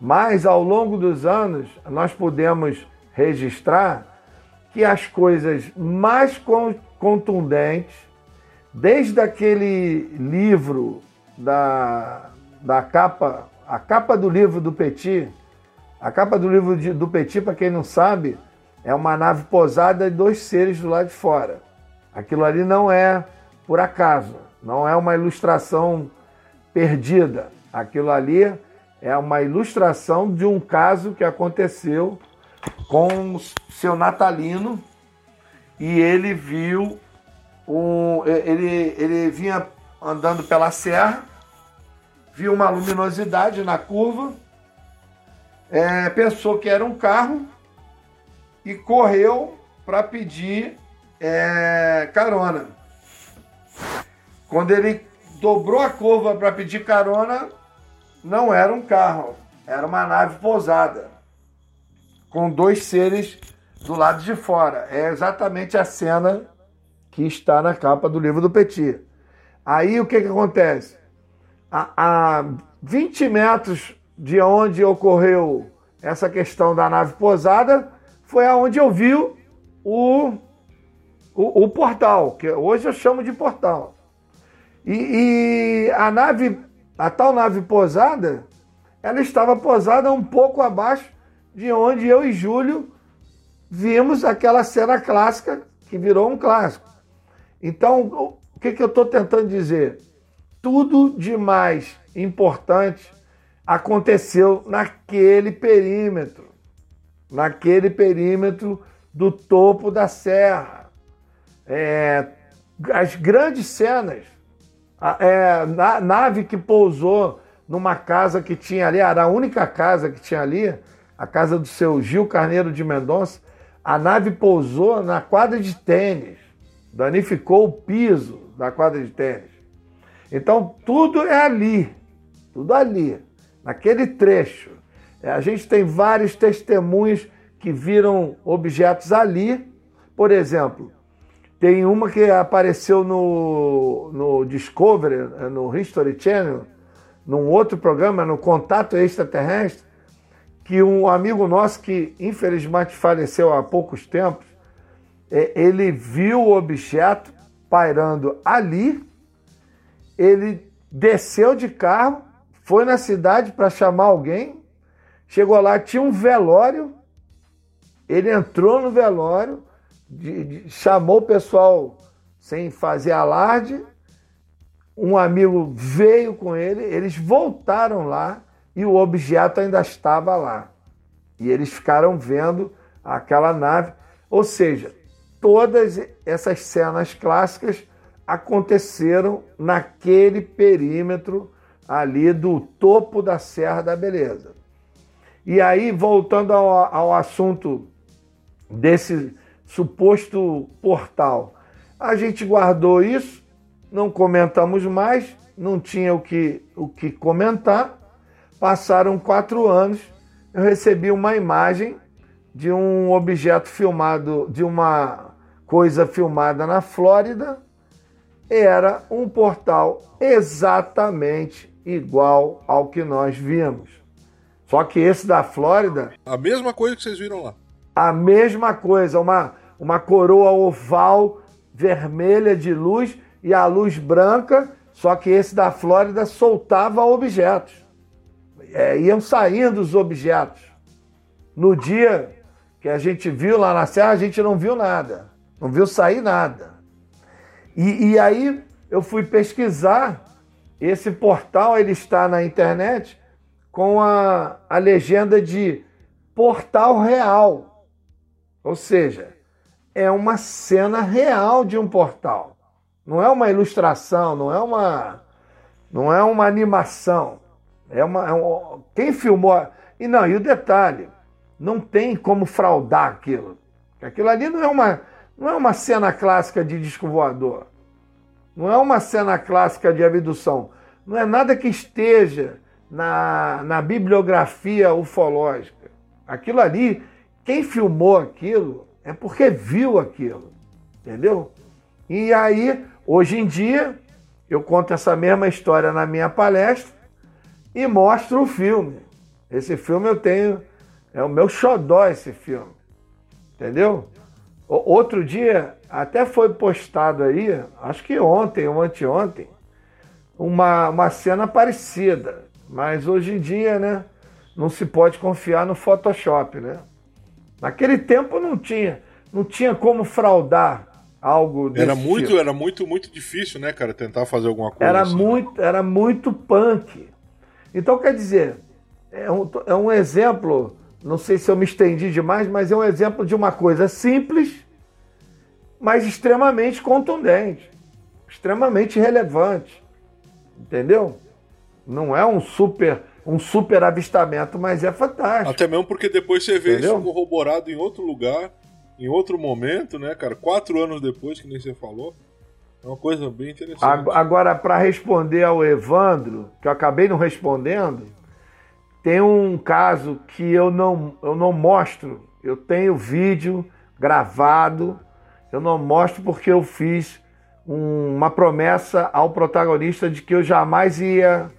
Mas ao longo dos anos nós podemos registrar que as coisas mais contundentes, desde aquele livro da, da capa, a capa do livro do Petit, a capa do livro de, do Petit, para quem não sabe, é uma nave posada e dois seres do lado de fora. Aquilo ali não é por acaso, não é uma ilustração perdida. Aquilo ali é uma ilustração de um caso que aconteceu com seu natalino e ele viu um, ele, ele vinha andando pela serra, viu uma luminosidade na curva, é, pensou que era um carro e correu para pedir é, carona. Quando ele dobrou a curva para pedir carona, não era um carro, era uma nave pousada, com dois seres do lado de fora. É exatamente a cena que está na capa do livro do Petit. Aí o que, que acontece? A, a 20 metros de onde ocorreu essa questão da nave pousada, foi aonde eu vi o, o, o portal, que hoje eu chamo de portal. E, e, a nave, a tal nave posada, ela estava posada um pouco abaixo de onde eu e Júlio vimos aquela cena clássica que virou um clássico. Então, o que, que eu estou tentando dizer? Tudo de mais importante aconteceu naquele perímetro, naquele perímetro do topo da serra. É, as grandes cenas é, na, nave que pousou numa casa que tinha ali, era a única casa que tinha ali, a casa do seu Gil Carneiro de Mendonça. A nave pousou na quadra de tênis, danificou o piso da quadra de tênis. Então tudo é ali, tudo ali, naquele trecho. É, a gente tem vários testemunhos que viram objetos ali. Por exemplo, tem uma que apareceu no, no Discovery, no History Channel, num outro programa, no Contato Extraterrestre, que um amigo nosso que infelizmente faleceu há poucos tempos, é, ele viu o objeto pairando ali, ele desceu de carro, foi na cidade para chamar alguém, chegou lá, tinha um velório, ele entrou no velório, de, de, chamou o pessoal sem fazer alarde, um amigo veio com ele, eles voltaram lá e o objeto ainda estava lá. E eles ficaram vendo aquela nave. Ou seja, todas essas cenas clássicas aconteceram naquele perímetro ali do topo da Serra da Beleza. E aí, voltando ao, ao assunto desse suposto portal, a gente guardou isso, não comentamos mais, não tinha o que, o que comentar. Passaram quatro anos, eu recebi uma imagem de um objeto filmado, de uma coisa filmada na Flórida. Era um portal exatamente igual ao que nós vimos. Só que esse da Flórida. A mesma coisa que vocês viram lá. A mesma coisa, uma, uma coroa oval vermelha de luz e a luz branca, só que esse da Flórida soltava objetos é, iam saindo os objetos. No dia que a gente viu lá na serra, a gente não viu nada, não viu sair nada. E, e aí eu fui pesquisar, esse portal ele está na internet com a, a legenda de portal real. Ou seja, é uma cena real de um portal. Não é uma ilustração, não é uma, não é uma animação. É uma, é um, quem filmou. E não, e o detalhe, não tem como fraudar aquilo. Aquilo ali não é uma, não é uma cena clássica de disco voador. Não é uma cena clássica de abdução. Não é nada que esteja na, na bibliografia ufológica. Aquilo ali, quem filmou aquilo é porque viu aquilo. Entendeu? E aí, hoje em dia, eu conto essa mesma história na minha palestra e mostra o filme. Esse filme eu tenho, é o meu xodó esse filme. Entendeu? Outro dia, até foi postado aí, acho que ontem ou anteontem, uma, uma cena parecida. Mas hoje em dia, né, não se pode confiar no Photoshop, né? Naquele tempo não tinha, não tinha como fraudar algo desse era muito tipo. era muito muito difícil né cara tentar fazer alguma coisa era assim. muito era muito punk então, quer dizer, é um, é um exemplo, não sei se eu me estendi demais, mas é um exemplo de uma coisa simples, mas extremamente contundente, extremamente relevante. Entendeu? Não é um super um super avistamento, mas é fantástico. Até mesmo porque depois você vê Entendeu? isso corroborado em outro lugar, em outro momento, né, cara? Quatro anos depois, que nem você falou. É uma coisa bem interessante. Ag- Agora, para responder ao Evandro, que eu acabei não respondendo, tem um caso que eu não, eu não mostro. Eu tenho vídeo gravado, eu não mostro porque eu fiz um- uma promessa ao protagonista de que eu jamais ia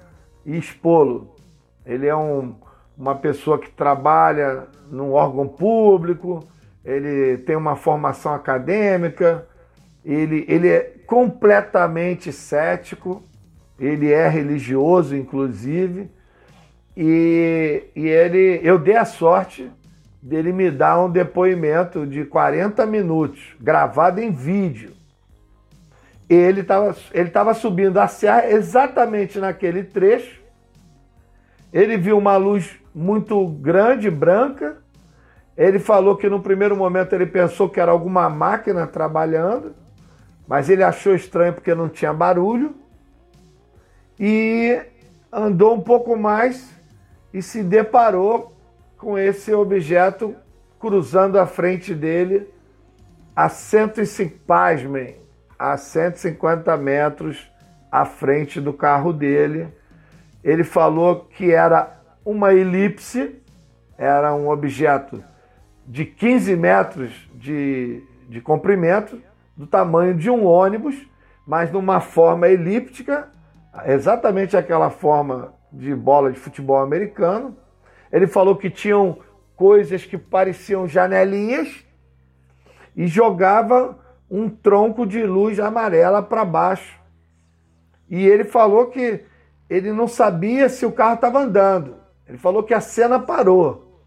expô-lo. Ele é um- uma pessoa que trabalha num órgão público, ele tem uma formação acadêmica, ele, ele é completamente cético, ele é religioso, inclusive, e, e ele, eu dei a sorte dele me dar um depoimento de 40 minutos, gravado em vídeo. Ele estava ele tava subindo a serra exatamente naquele trecho. Ele viu uma luz muito grande, branca. Ele falou que no primeiro momento ele pensou que era alguma máquina trabalhando mas ele achou estranho porque não tinha barulho e andou um pouco mais e se deparou com esse objeto cruzando a frente dele a 105, pasmem, a 150 metros à frente do carro dele. Ele falou que era uma elipse, era um objeto de 15 metros de, de comprimento, do tamanho de um ônibus, mas numa forma elíptica, exatamente aquela forma de bola de futebol americano. Ele falou que tinham coisas que pareciam janelinhas e jogava um tronco de luz amarela para baixo. E ele falou que ele não sabia se o carro estava andando. Ele falou que a cena parou.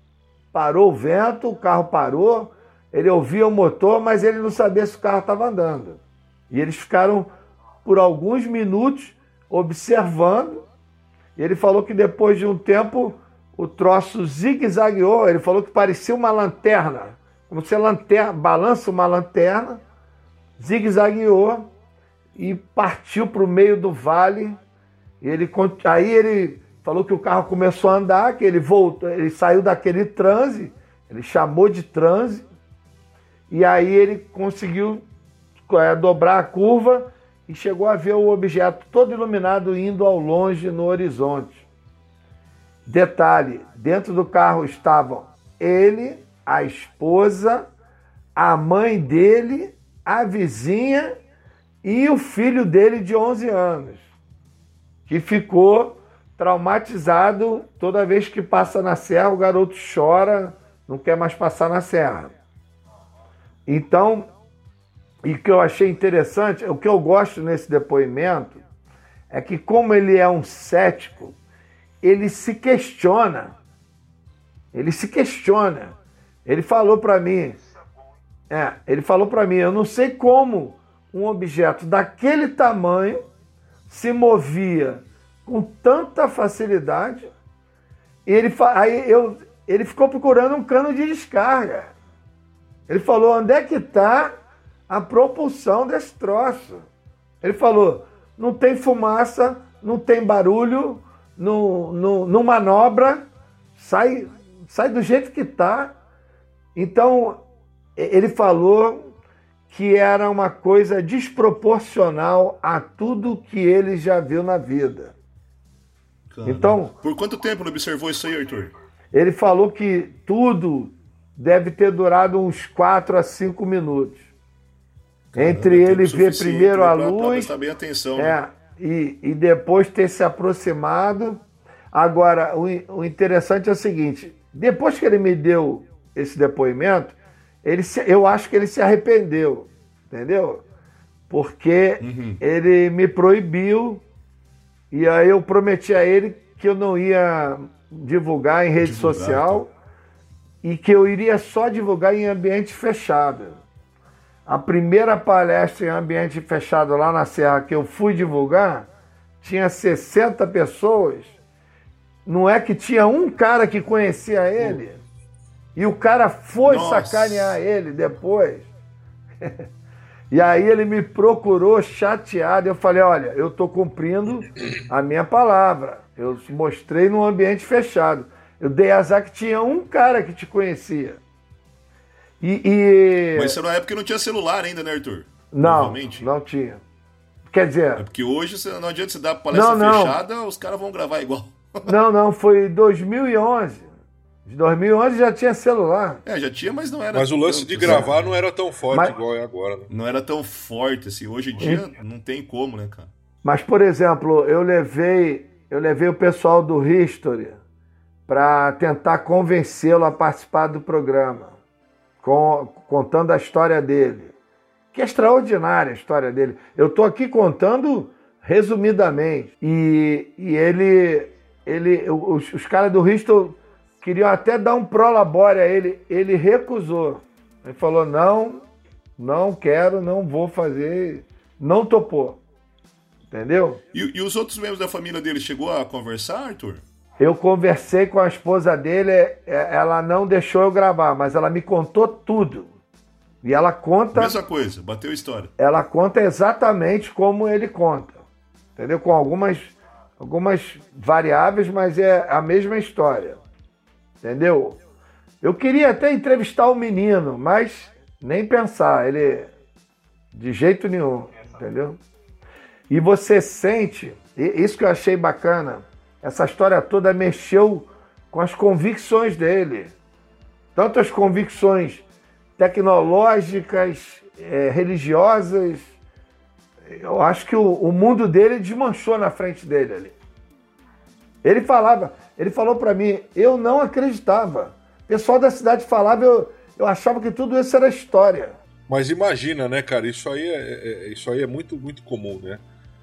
Parou o vento, o carro parou, ele ouvia o motor, mas ele não sabia se o carro estava andando. E eles ficaram por alguns minutos observando. E ele falou que depois de um tempo o troço zigue-zagueou. Ele falou que parecia uma lanterna, como se lanterna balança uma lanterna, zigue-zagueou e partiu para o meio do vale. Ele, aí ele falou que o carro começou a andar, que ele voltou, ele saiu daquele transe, ele chamou de transe, e aí ele conseguiu é, dobrar a curva e chegou a ver o objeto todo iluminado indo ao longe no horizonte. Detalhe: dentro do carro estavam ele, a esposa, a mãe dele, a vizinha e o filho dele de 11 anos, que ficou traumatizado toda vez que passa na serra, o garoto chora, não quer mais passar na serra. Então, e o que eu achei interessante, o que eu gosto nesse depoimento é que como ele é um cético, ele se questiona. Ele se questiona. Ele falou para mim, é, ele falou para mim, eu não sei como um objeto daquele tamanho se movia com tanta facilidade. Ele, aí eu, ele ficou procurando um cano de descarga. Ele falou: onde é que está a propulsão desse troço? Ele falou: não tem fumaça, não tem barulho, não, não, não manobra, sai, sai do jeito que está. Então, ele falou que era uma coisa desproporcional a tudo que ele já viu na vida. Então. Por quanto tempo ele observou isso aí, Arthur? Ele falou que tudo deve ter durado uns 4 a 5 minutos. Caramba, Entre ele ver primeiro a luz. Pra bem atenção, é, né? e, e depois ter se aproximado. Agora, o, o interessante é o seguinte: depois que ele me deu esse depoimento, ele se, eu acho que ele se arrependeu, entendeu? Porque uhum. ele me proibiu e aí eu prometi a ele que eu não ia divulgar em rede divulgar, social então. e que eu iria só divulgar em ambiente fechado. A primeira palestra em ambiente fechado lá na Serra que eu fui divulgar, tinha 60 pessoas. Não é que tinha um cara que conhecia ele. E o cara foi Nossa. sacanear ele depois. E aí ele me procurou chateado. Eu falei: olha, eu estou cumprindo a minha palavra. Eu mostrei num ambiente fechado. Eu dei azar que tinha um cara que te conhecia. E, e... Mas isso era uma época que não tinha celular ainda, né, Arthur? Não, não tinha. Quer dizer. É porque hoje não adianta você dar palestra não, não. fechada, os caras vão gravar igual. Não, não, foi 2011. De 2011 já tinha celular. É, já tinha, mas não era. Mas o lance tanto, de gravar não era tão forte mas... igual é agora, né? Não era tão forte assim. Hoje em dia não tem como, né, cara? Mas, por exemplo, eu levei, eu levei o pessoal do History para tentar convencê-lo a participar do programa, com, contando a história dele. Que é extraordinária a história dele. Eu estou aqui contando resumidamente. E, e ele, ele os, os caras do History queriam até dar um prolabore a ele, ele recusou. Ele falou: não, não quero, não vou fazer, não topou. Entendeu? E, e, os outros membros da família dele chegou a conversar, Arthur? Eu conversei com a esposa dele, é, ela não deixou eu gravar, mas ela me contou tudo. E ela conta. Mesma coisa, bateu história. Ela conta exatamente como ele conta. Entendeu? Com algumas, algumas variáveis, mas é a mesma história. Entendeu? Eu queria até entrevistar o menino, mas nem pensar, ele de jeito nenhum, entendeu? E você sente, isso que eu achei bacana, essa história toda mexeu com as convicções dele. tanto as convicções tecnológicas, é, religiosas. Eu acho que o, o, mundo dele desmanchou na frente dele ali. Ele falava, ele falou para mim, eu não acreditava. O pessoal da cidade falava, eu, eu achava que tudo isso era história. Mas imagina, né, cara? Isso aí é, é, é isso aí é muito, muito comum, né?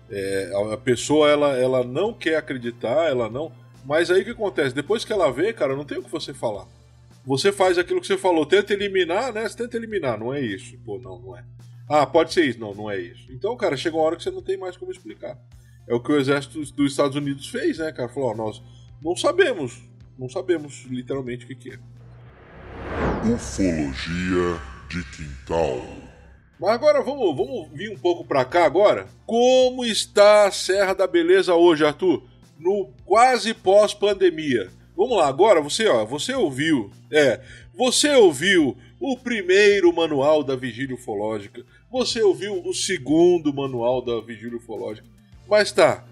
É, a pessoa ela, ela não quer acreditar, ela não. Mas aí o que acontece? Depois que ela vê, cara, não tem o que você falar. Você faz aquilo que você falou, tenta eliminar, né? Você tenta eliminar, não é isso. Pô, não, não é. Ah, pode ser isso. Não, não é isso. Então, cara, chega uma hora que você não tem mais como explicar. É o que o exército dos Estados Unidos fez, né, cara? Falou, ó, nós não sabemos. Não sabemos literalmente o que, que é. Ufologia de quintal. Mas agora vamos, vamos vir um pouco para cá agora. Como está a Serra da Beleza hoje, Arthur? No quase pós-pandemia. Vamos lá, agora você, ó, você ouviu, é, você ouviu o primeiro manual da vigília ufológica, você ouviu o segundo manual da vigília ufológica, mas tá,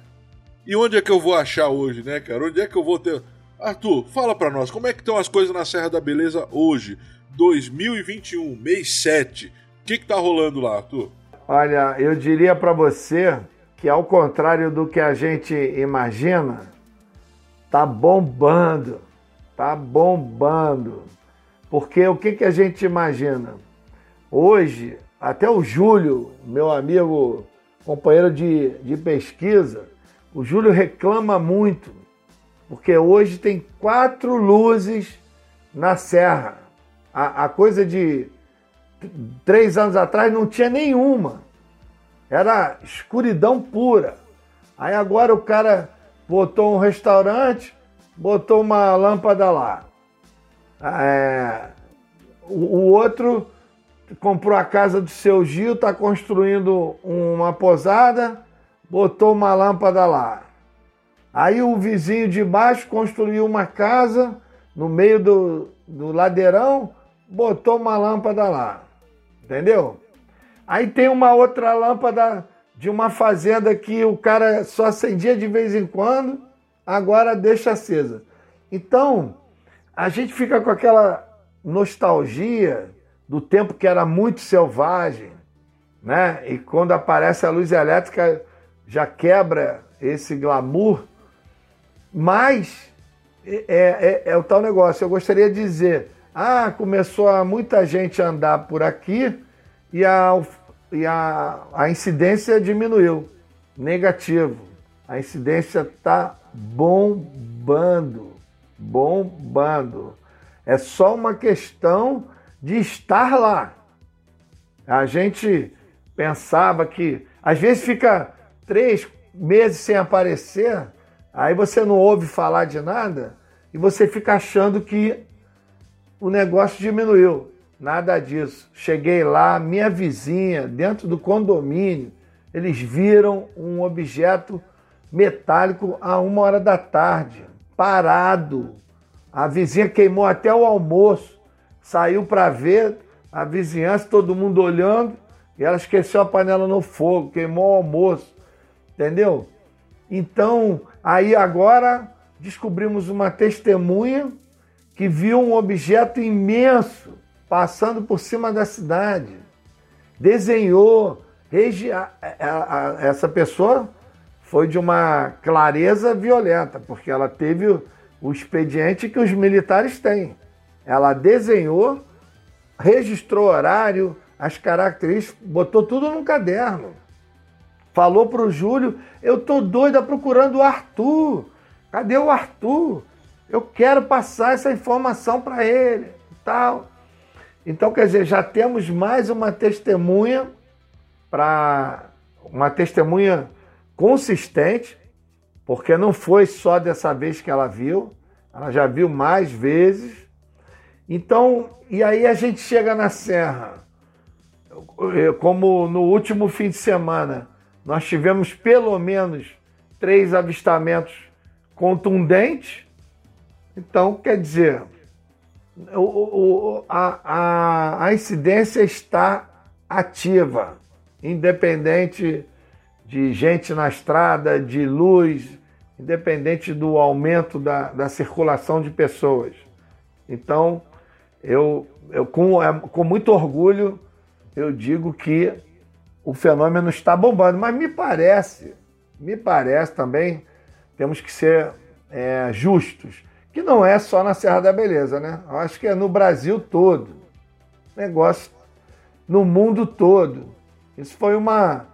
e onde é que eu vou achar hoje, né, cara? Onde é que eu vou ter... Arthur, fala para nós, como é que estão as coisas na Serra da Beleza hoje, 2021, mês 7, o que que tá rolando lá, Arthur? Olha, eu diria para você que ao contrário do que a gente imagina, Tá bombando, tá bombando. Porque o que, que a gente imagina? Hoje, até o Júlio, meu amigo, companheiro de, de pesquisa, o Júlio reclama muito, porque hoje tem quatro luzes na serra. A, a coisa de três anos atrás não tinha nenhuma. Era escuridão pura. Aí agora o cara botou um restaurante, botou uma lâmpada lá. É, o, o, outro comprou a casa do seu Gil, está construindo uma posada, botou uma lâmpada lá. Aí o vizinho de baixo construiu uma casa no meio do, do ladeirão, botou uma lâmpada lá. Entendeu? Aí tem uma outra lâmpada de uma fazenda que o cara só acendia de vez em quando, agora deixa acesa. Então, a gente fica com aquela nostalgia do tempo que era muito selvagem, né? E quando aparece a luz elétrica já quebra esse glamour. Mas é, é, é o tal negócio. Eu gostaria de dizer: ah, começou a muita gente andar por aqui e a e a, a incidência diminuiu. Negativo. A incidência está bombando. Bombando. É só uma questão de estar lá. A gente pensava que às vezes fica três meses sem aparecer, aí você não ouve falar de nada e você fica achando que o negócio diminuiu. Nada disso. Cheguei lá, minha vizinha, dentro do condomínio, eles viram um objeto metálico a uma hora da tarde, parado. A vizinha queimou até o almoço, saiu para ver a vizinhança, todo mundo olhando, e ela esqueceu a panela no fogo, queimou o almoço, entendeu? Então, aí agora descobrimos uma testemunha que viu um objeto imenso passando por cima da cidade. Desenhou. Essa pessoa foi de uma clareza violenta, porque ela teve o expediente que os militares têm. Ela desenhou, registrou horário, as características, botou tudo num caderno. Falou para o Júlio: Eu tô doida procurando o Arthur. Cadê o Arthur? Eu quero passar essa informação para ele. Tal. Então, quer dizer, já temos mais uma testemunha para uma testemunha consistente, porque não foi só dessa vez que ela viu, ela já viu mais vezes. Então, e aí a gente chega na serra, como no último fim de semana, nós tivemos pelo menos três avistamentos contundentes. Então, quer dizer, o, o, a, a, a incidência está ativa, independente de gente na estrada, de luz, independente do aumento da, da circulação de pessoas. Então, eu, eu com, é, com muito orgulho, eu digo que o fenômeno está bombando. Mas me parece, me parece também, temos que ser é, justos, que não é só na Serra da Beleza, né? Eu acho que é no Brasil todo. Negócio no mundo todo. Isso foi uma.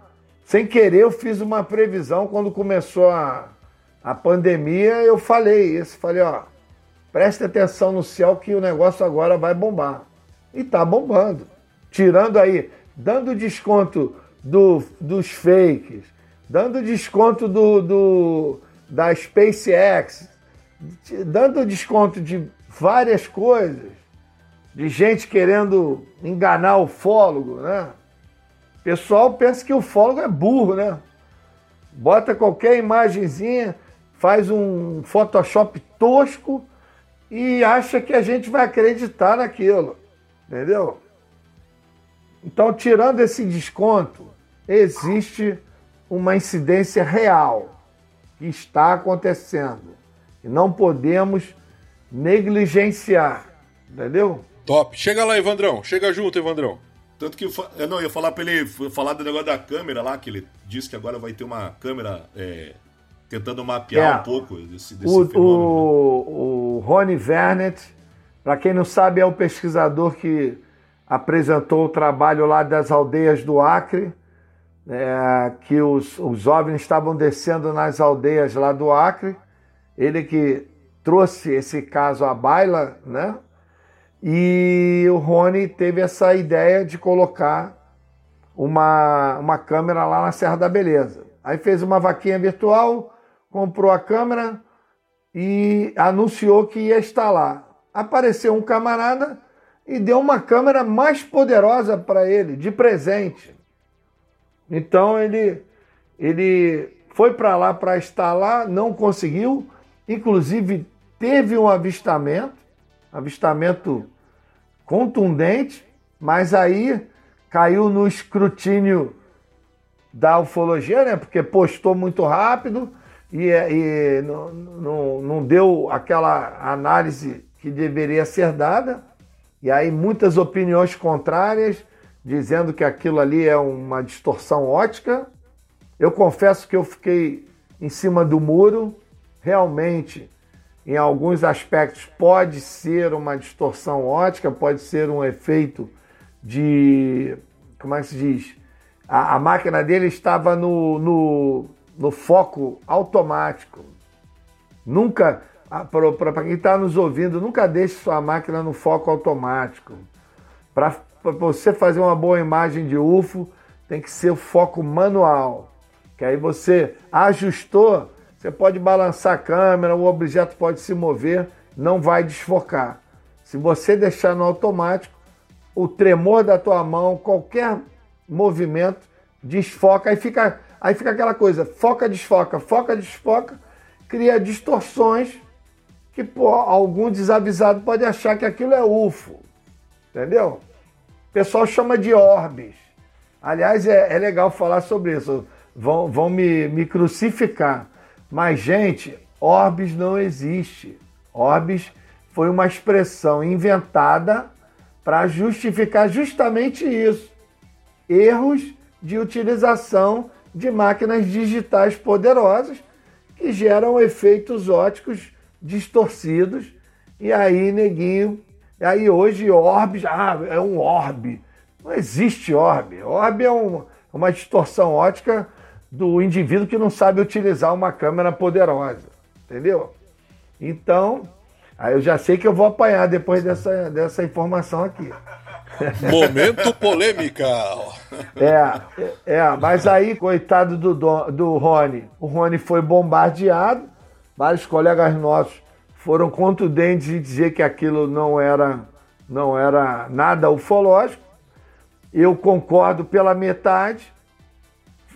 Sem querer, eu fiz uma previsão quando começou a, a pandemia. Eu falei isso. Falei, ó, preste atenção no céu que o negócio agora vai bombar. E tá bombando. Tirando aí, dando desconto do, dos fakes, dando desconto do, do, da SpaceX, dando desconto de várias coisas, de gente querendo enganar o fólogo, né? O pessoal pensa que o fólogo é burro, né? Bota qualquer imagenzinha, faz um Photoshop tosco e acha que a gente vai acreditar naquilo, entendeu? Então, tirando esse desconto, existe uma incidência real que está acontecendo e não podemos negligenciar, entendeu? Top. Chega lá, Evandrão. Chega junto, Evandrão. Tanto que eu, eu não ia falar para ele falar do negócio da câmera lá, que ele disse que agora vai ter uma câmera é, tentando mapear é, um pouco desse, desse o, fenômeno. O, o Rony Vernet, para quem não sabe, é o pesquisador que apresentou o trabalho lá das aldeias do Acre é, que os, os OVNIs estavam descendo nas aldeias lá do Acre. Ele que trouxe esse caso à baila, né? E o Rony teve essa ideia de colocar uma, uma câmera lá na Serra da Beleza. Aí fez uma vaquinha virtual, comprou a câmera e anunciou que ia estar lá. Apareceu um camarada e deu uma câmera mais poderosa para ele, de presente. Então ele, ele foi para lá para estar lá, não conseguiu, inclusive teve um avistamento, avistamento contundente, mas aí caiu no escrutínio da ufologia, né? Porque postou muito rápido e, e não, não, não deu aquela análise que deveria ser dada. E aí muitas opiniões contrárias dizendo que aquilo ali é uma distorção ótica. Eu confesso que eu fiquei em cima do muro. Realmente, em alguns aspectos, pode ser uma distorção ótica, pode ser um efeito de. Como é que se diz? A, a máquina dele estava no, no, no foco automático. Nunca, para quem está nos ouvindo, nunca deixe sua máquina no foco automático. Para você fazer uma boa imagem de UFO, tem que ser o foco manual. Que aí você ajustou, você pode balançar a câmera, o objeto pode se mover, não vai desfocar. Se você deixar no automático, o tremor da tua mão, qualquer movimento, desfoca, aí fica, aí fica aquela coisa, foca, desfoca, foca, desfoca, cria distorções que pô, algum desavisado pode achar que aquilo é UFO. Entendeu? Pessoal chama de orbes. Aliás, é, é legal falar sobre isso. Vão, vão me, me crucificar. Mas, gente, orbes não existe. Orbes foi uma expressão inventada para justificar justamente isso. Erros de utilização de máquinas digitais poderosas que geram efeitos óticos distorcidos. E aí, neguinho e aí hoje orbes, ah, é um orbe. Não existe orbe. Orbe é um, uma distorção ótica do indivíduo que não sabe utilizar uma câmera poderosa. Entendeu? Então, aí eu já sei que eu vou apanhar depois dessa, dessa informação aqui. Momento polêmica. É, é, mas aí, coitado do, do Rony, o Rony foi bombardeado, vários colegas nossos foram contundentes em dizer que aquilo não era, não era nada ufológico. Eu concordo pela metade.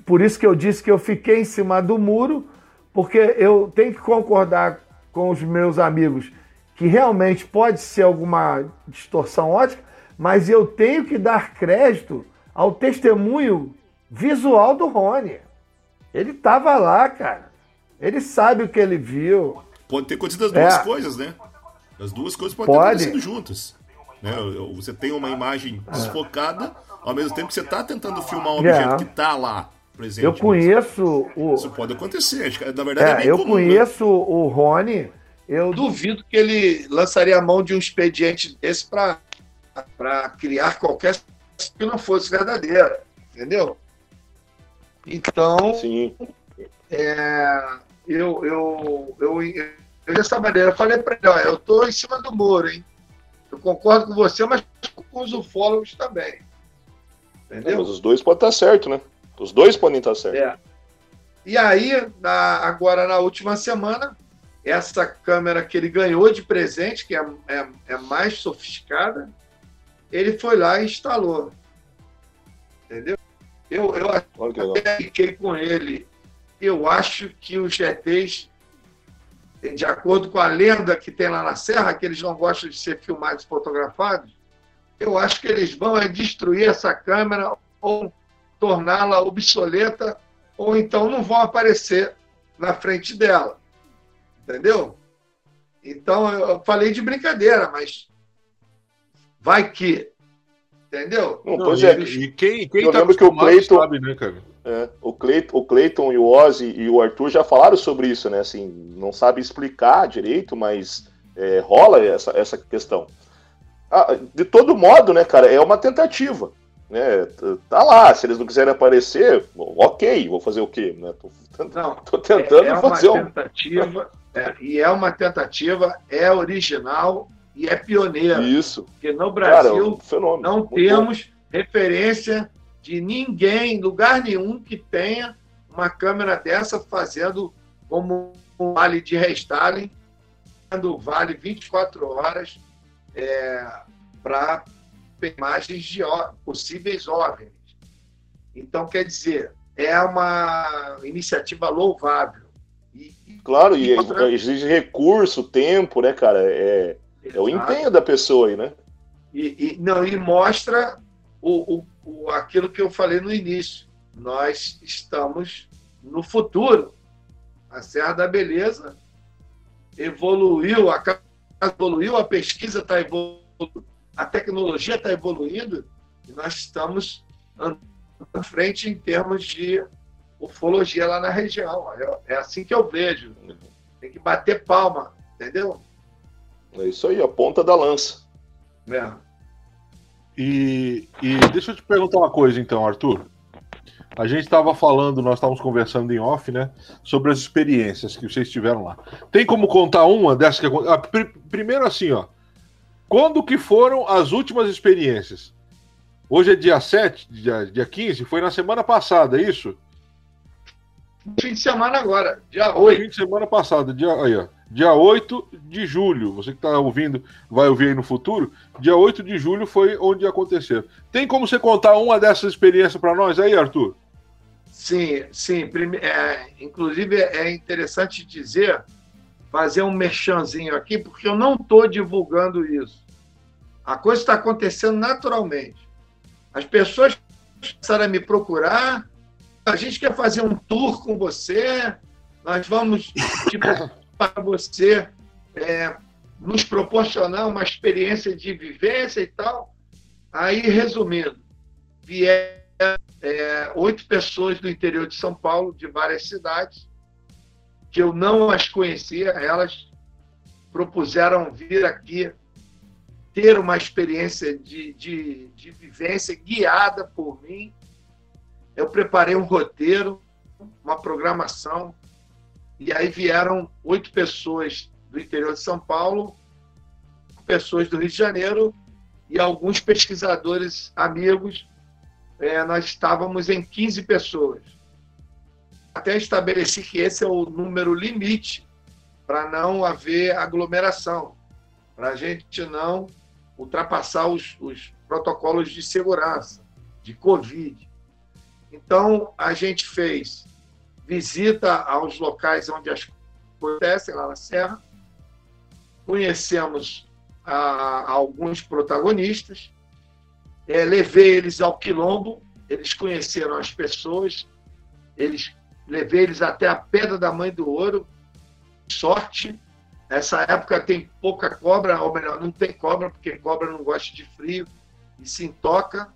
Por isso que eu disse que eu fiquei em cima do muro, porque eu tenho que concordar com os meus amigos que realmente pode ser alguma distorção ótica, mas eu tenho que dar crédito ao testemunho visual do Rony. Ele estava lá, cara. Ele sabe o que ele viu. Pode ter acontecido as duas é. coisas, né? As duas coisas podem Pode. ter acontecido juntas. Né? Você tem uma imagem desfocada, ao mesmo tempo que você está tentando filmar um objeto É. que está lá presente. Eu conheço o. Isso pode acontecer. acho que, Na verdade, é, É, bem eu comum, conheço o Rony. Eu duvido que ele lançaria a mão de um expediente desse para criar qualquer que não fosse verdadeira, entendeu? Então, Sim. é, eu, eu, eu, eu, dessa maneira, eu falei para ele, ó, eu estou em cima do muro, hein? Eu concordo com você, mas com os ufólogos também. É, Entendeu? mas os dois podem estar certo, né? Os dois podem estar certo. É. E aí, na- agora na última semana, essa câmera que ele ganhou de presente, que é, é, é mais sofisticada, ele foi lá e instalou. Entendeu? Eu, eu até fiquei com ele. Eu acho que os GTs, de acordo com a lenda que tem lá na Serra, que eles não gostam de ser filmados e fotografados, eu acho que eles vão é destruir essa câmera ou torná-la obsoleta, ou então não vão aparecer na frente dela. Entendeu? Então, eu falei de brincadeira, mas vai que. Entendeu? Não, pois e, é. e quem, quem Eu tá lembro que o Cleiton- sabe, né, cara? É, o, Cleiton, o Cleiton e o Ozzy e o Arthur já falaram sobre isso, né? Assim, não sabe explicar direito, mas é, rola essa, essa questão. Ah, de todo modo, né, cara, é uma tentativa. Né? Tá lá, se eles não quiserem aparecer, ok, vou fazer o quê? Né? Tô, Não, tô tentando é uma fazer um. tentativa, é, e é uma tentativa, é original e é pioneira. Isso. Porque no Cara, é Brasil um fenômeno. não Muito bom. temos referência de ninguém, lugar nenhum que tenha uma câmera dessa fazendo como um vale de restyling, dando vale 24 horas para imagens de possíveis OVNIs. Então, quer dizer, é uma iniciativa louvável. E, Claro, e outra- exige recurso, tempo, né, cara? É, é o empenho da pessoa aí, né? E, e- não, e mostra o, o, o- aquilo que eu falei no início. Nós estamos no futuro. A Serra da Beleza evoluiu, a casa evoluiu, a pesquisa está evoluindo, a tecnologia está evoluindo e nós estamos andando à frente em termos de ufologia lá na região. É, é assim que eu vejo. Tem que bater palma, entendeu? É isso aí, a ponta da lança. É. E, e deixa eu te perguntar uma coisa, então, Arthur. A gente estava falando, nós estávamos conversando em off, né? Sobre as experiências que vocês tiveram lá. Tem como contar uma dessas que acon- ah, pri- Primeiro assim, ó. Quando que foram as últimas experiências? Hoje é dia 7, dia, dia 15, foi na semana passada, é isso? Fim de semana agora, dia 8. Fim de semana passada, dia, aí, ó, dia 8 de julho. Você que está ouvindo, vai ouvir aí no futuro. Dia 8 de julho foi onde aconteceu. Tem como você contar uma dessas experiências para nós aí, Arthur? Sim, sim. Prime- é, inclusive, é interessante dizer, fazer um merchanzinho aqui, porque eu não estou divulgando isso. A coisa está acontecendo naturalmente. As pessoas começaram a me procurar, a gente quer fazer um tour com você, nós vamos tipo, para você é, nos proporcionar uma experiência de vivência e tal. Aí, resumindo, vieram é, oito pessoas do interior de São Paulo, de várias cidades, que eu não as conhecia, elas propuseram vir aqui ter uma experiência de, de, de vivência guiada por mim. Eu preparei um roteiro, uma programação, e aí vieram oito pessoas do interior de São Paulo, pessoas do Rio de Janeiro e alguns pesquisadores amigos é, nós estávamos em 15 pessoas. Até estabeleci que esse é o número limite para não haver aglomeração, para a gente não ultrapassar os, os protocolos de segurança, de Covid. Então, a gente fez visita aos locais onde as acontecem, lá na Serra, conhecemos a, alguns protagonistas, é, levei eles ao quilombo, eles conheceram as pessoas, eles levei eles até a Pedra da Mãe do Ouro, sorte, Essa época tem pouca cobra, ou melhor, não tem cobra, porque cobra não gosta de frio e se intoca.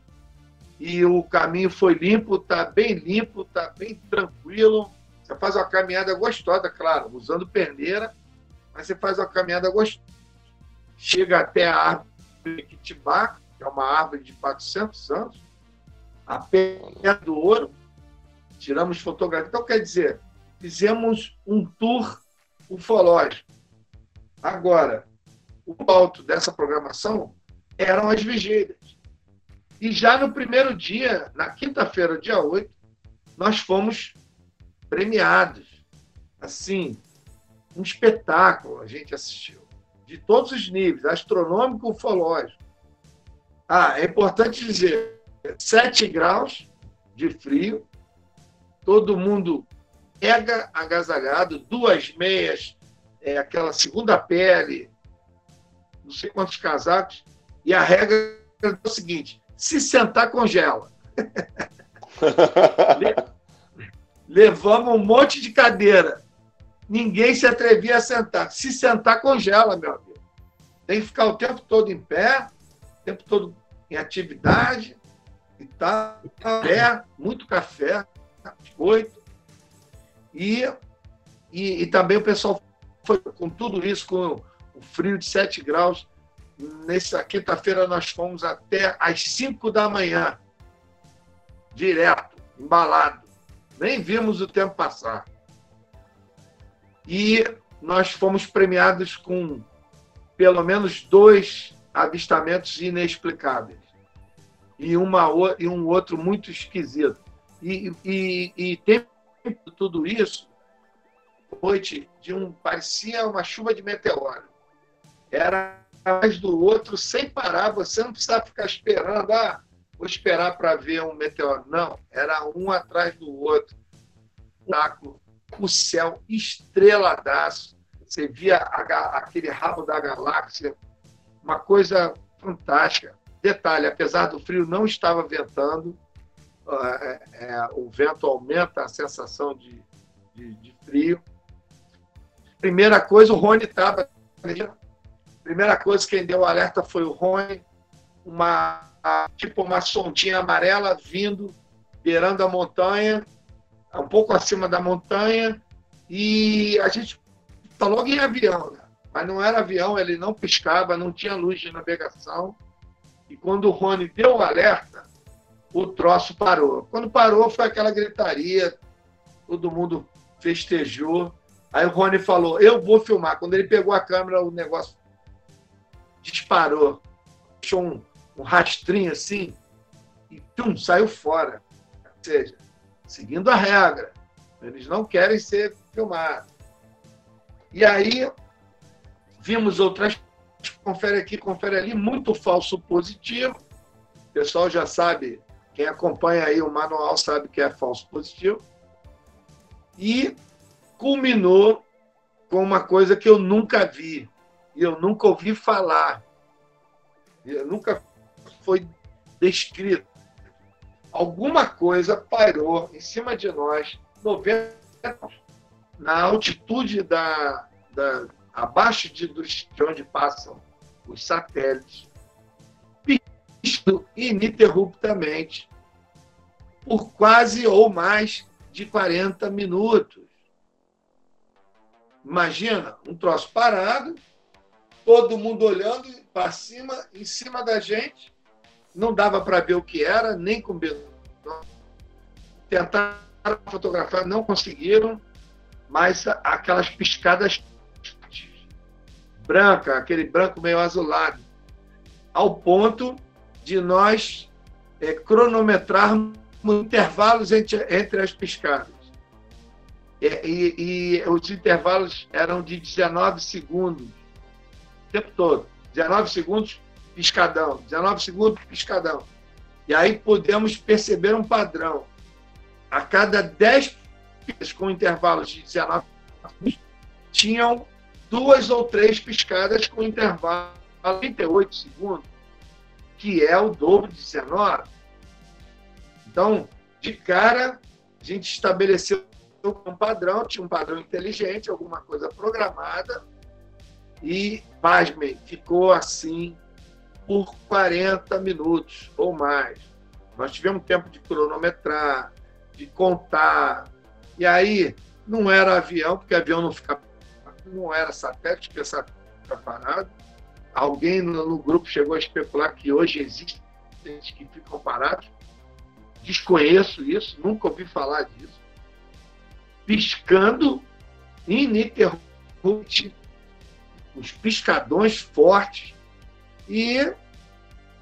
E o caminho foi limpo, tá bem limpo, tá bem tranquilo. Você faz uma caminhada gostosa, claro, usando perneira, mas você faz uma caminhada gostosa. Chega até a árvore de Kitibá, que é uma árvore de 400 anos, a Pedra do Ouro, tiramos fotografia. Então, quer dizer, fizemos um tour ufológico. Agora, o alto dessa programação eram as vigílias. E já no primeiro dia, na quinta-feira, dia 8, nós fomos premiados. Assim, um espetáculo a gente assistiu. De todos os níveis, astronômico, ufológico. Ah, é importante dizer, 7 graus de frio, todo mundo pega agasalhado, duas meias, é, aquela segunda pele, não sei quantos casacos, e a regra é o seguinte: se sentar, congela. Levamos um monte de cadeira. Ninguém se atrevia a sentar. Se sentar, congela, meu amigo. Tem que ficar o tempo todo em pé, o tempo todo em atividade e tal. Café, muito café, biscoito. E, e, e também o pessoal foi com tudo isso, com o frio de 7 graus. Nessa quinta-feira nós fomos até às 5 da manhã, direto, embalado. Nem vimos o tempo passar. E nós fomos premiados com pelo menos dois avistamentos inexplicáveis e, uma, e um outro muito esquisito. E, e, e tem tudo isso, noite de um parecia uma chuva de meteoro. Era mais do outro sem parar, você não precisava ficar esperando, ah, vou esperar para ver um meteoro. Não, era um atrás do outro. O céu estreladaço. Você via a, aquele rabo da galáxia, uma coisa fantástica. Detalhe, apesar do frio, não estava ventando, é, é, o vento aumenta a sensação de, de, de frio. Primeira coisa, o Rony estava. Primeira coisa, quem deu o alerta foi o Rony, uma, tipo uma sondinha amarela vindo, beirando a montanha, um pouco acima da montanha, e a gente está logo em avião, né? mas não era avião, ele não piscava, não tinha luz de navegação. E quando o Rony deu o alerta, o troço parou. Quando parou, foi aquela gritaria, todo mundo festejou. Aí o Rony falou: Eu vou filmar. Quando ele pegou a câmera, o negócio disparou. Deixou um, um rastrinho assim e tum, saiu fora. Ou seja, seguindo a regra. Eles não querem ser filmados. E aí vimos outras. Confere aqui, confere ali, muito falso positivo. O pessoal já sabe quem acompanha aí o manual sabe que é falso positivo. E culminou com uma coisa que eu nunca vi, e eu nunca ouvi falar, nunca foi descrito. Alguma coisa pairou em cima de nós, 90 na altitude da, da abaixo de, de onde passam os satélites ininterruptamente por quase ou mais de 40 minutos. Imagina, um troço parado, todo mundo olhando para cima, em cima da gente, não dava para ver o que era, nem com Tentaram fotografar, não conseguiram, mas aquelas piscadas branca, aquele branco meio azulado, ao ponto de nós é, cronometrarmos intervalos entre, entre as piscadas. É, e, e, os intervalos eram de 19 segundos, tempo todo. 19 segundos, piscadão. 19 segundos, piscadão. E aí podemos perceber um padrão. A cada 10 piscadas com intervalos de 19 segundos, tinham duas ou três piscadas com intervalo de 38 segundos que é o dobro de 19. Então, de cara, a gente estabeleceu um padrão, tinha um padrão inteligente, alguma coisa programada, E, pasmem, ficou assim por 40 minutos ou mais. Nós tivemos tempo de cronometrar, de contar. E aí, não era avião, porque avião não fica. Não era satélite, porque satélite fica parado. Alguém no, no grupo chegou a especular que hoje existem que ficam parados. Desconheço isso, nunca ouvi falar disso. Piscando ininterruptamente, os piscadões fortes. E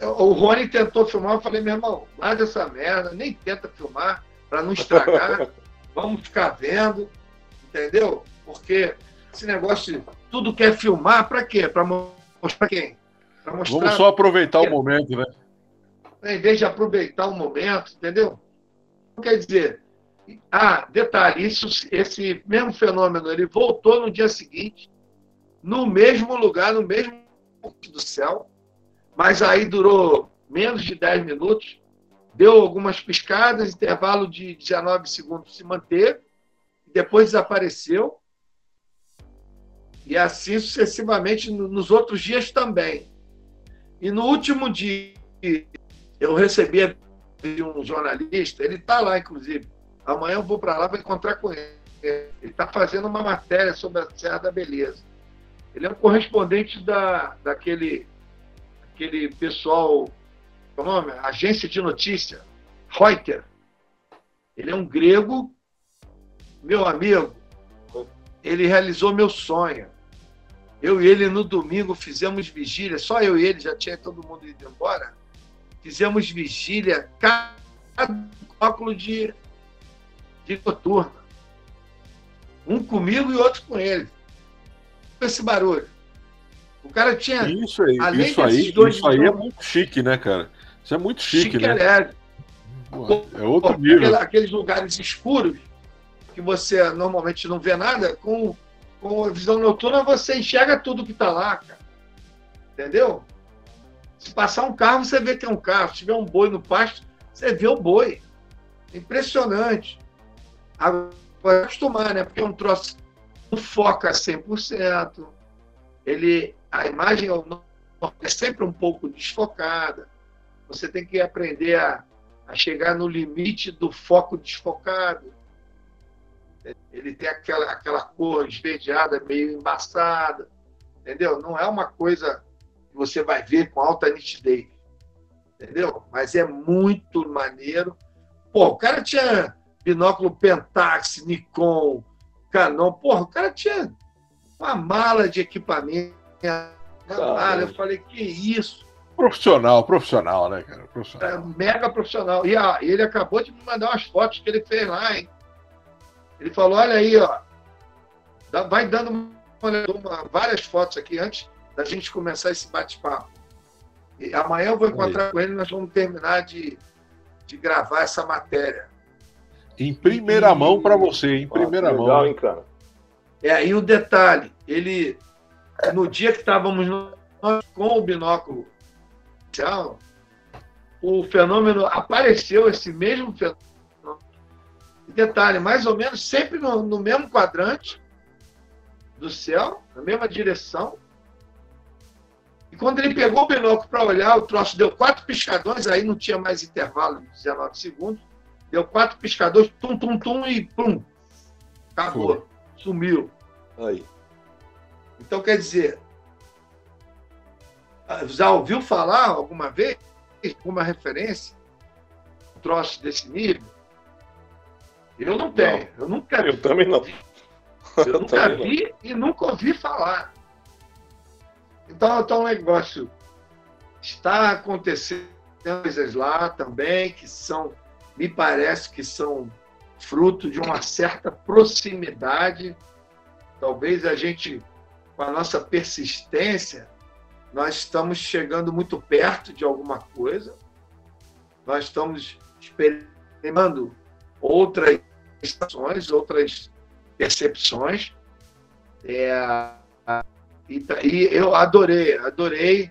o Rony tentou filmar, eu falei, meu irmão, larga essa merda, nem tenta filmar para não estragar. Vamos ficar vendo, entendeu? Porque esse negócio de tudo quer filmar, para quê? Para mostrar quem? Pra mostrar Vamos só aproveitar o momento, né? Em vez de aproveitar o momento, entendeu? Quer dizer, ah, detalhe, isso, esse mesmo fenômeno, ele voltou no dia seguinte, no mesmo lugar, no mesmo ponto do céu, mas aí durou menos de 10 minutos, deu algumas piscadas, intervalo de 19 segundos se manter, depois desapareceu, e assim sucessivamente nos outros dias também. E no último dia, eu recebi de um jornalista, ele está lá, inclusive. Amanhã eu vou para lá para encontrar com ele. Ele está fazendo uma matéria sobre a Serra da Beleza. Ele é um correspondente da, daquele aquele pessoal, qual é o nome? Agência de notícia, Reuters. Ele é um grego, meu amigo. Ele realizou meu sonho. Eu e ele no domingo fizemos vigília, só eu e ele, já tinha todo mundo ido embora. Fizemos vigília, cada óculos de, de noturna. Um comigo e outro com ele. Esse barulho. O cara tinha. Isso aí, isso aí, dois isso aí é muito chique, né, cara? Isso é muito chique, chique né? É, é outro nível. Aqueles lugares escuros que você normalmente não vê nada, com com visão noturna você enxerga tudo que está lá, cara. Entendeu? Se passar um carro, você vê que é um carro. Se tiver um boi no pasto, você vê o boi. Impressionante. Agora, acostumar, né? Porque é um troço foca 100%. Ele, a imagem é sempre um pouco desfocada. Você tem que aprender a, a chegar no limite do foco desfocado ele tem aquela, aquela cor esverdeada, meio embaçada, entendeu? Não é uma coisa que você vai ver com alta nitidez, entendeu? Mas é muito maneiro. Pô, o cara tinha binóculo Pentax, Nikon, Canon, porra, o cara tinha uma mala de equipamento, mala. eu falei, que isso? Profissional, profissional, né, cara? Profissional. É, mega profissional. E a, ele acabou de me mandar umas fotos que ele fez lá, hein? Ele falou: olha aí, ó, vai dando uma, uma, várias fotos aqui antes da gente começar esse bate-papo. E amanhã eu vou encontrar com ele e nós vamos terminar de, de gravar essa matéria. Em primeira e, mão para você, em primeira ah, mão. Legal, hein, cara? É, e o detalhe, ele, no dia que estávamos com o binóculo o fenômeno apareceu, esse mesmo fenômeno Detalhe, mais ou menos sempre no, no mesmo quadrante do céu, na mesma direção. E quando ele pegou o binóculo para olhar, o troço deu quatro piscadões, aí não tinha mais intervalo de 19 segundos. Deu quatro piscadores, tum, tum, tum, e pum. Acabou. Foi. Sumiu. Aí. Então, quer dizer, já ouviu falar alguma vez, alguma referência, um troço desse nível? Eu não tenho. Não. Eu nunca Eu vi. também não. Eu, eu nunca vi não. e nunca ouvi falar. Então, então o negócio está acontecendo coisas lá também que são, me parece que são fruto de uma certa proximidade. Talvez a gente, com a nossa persistência, nós estamos chegando muito perto de alguma coisa, nós estamos experimentando outras estações, outras percepções. É, e, e eu adorei, adorei,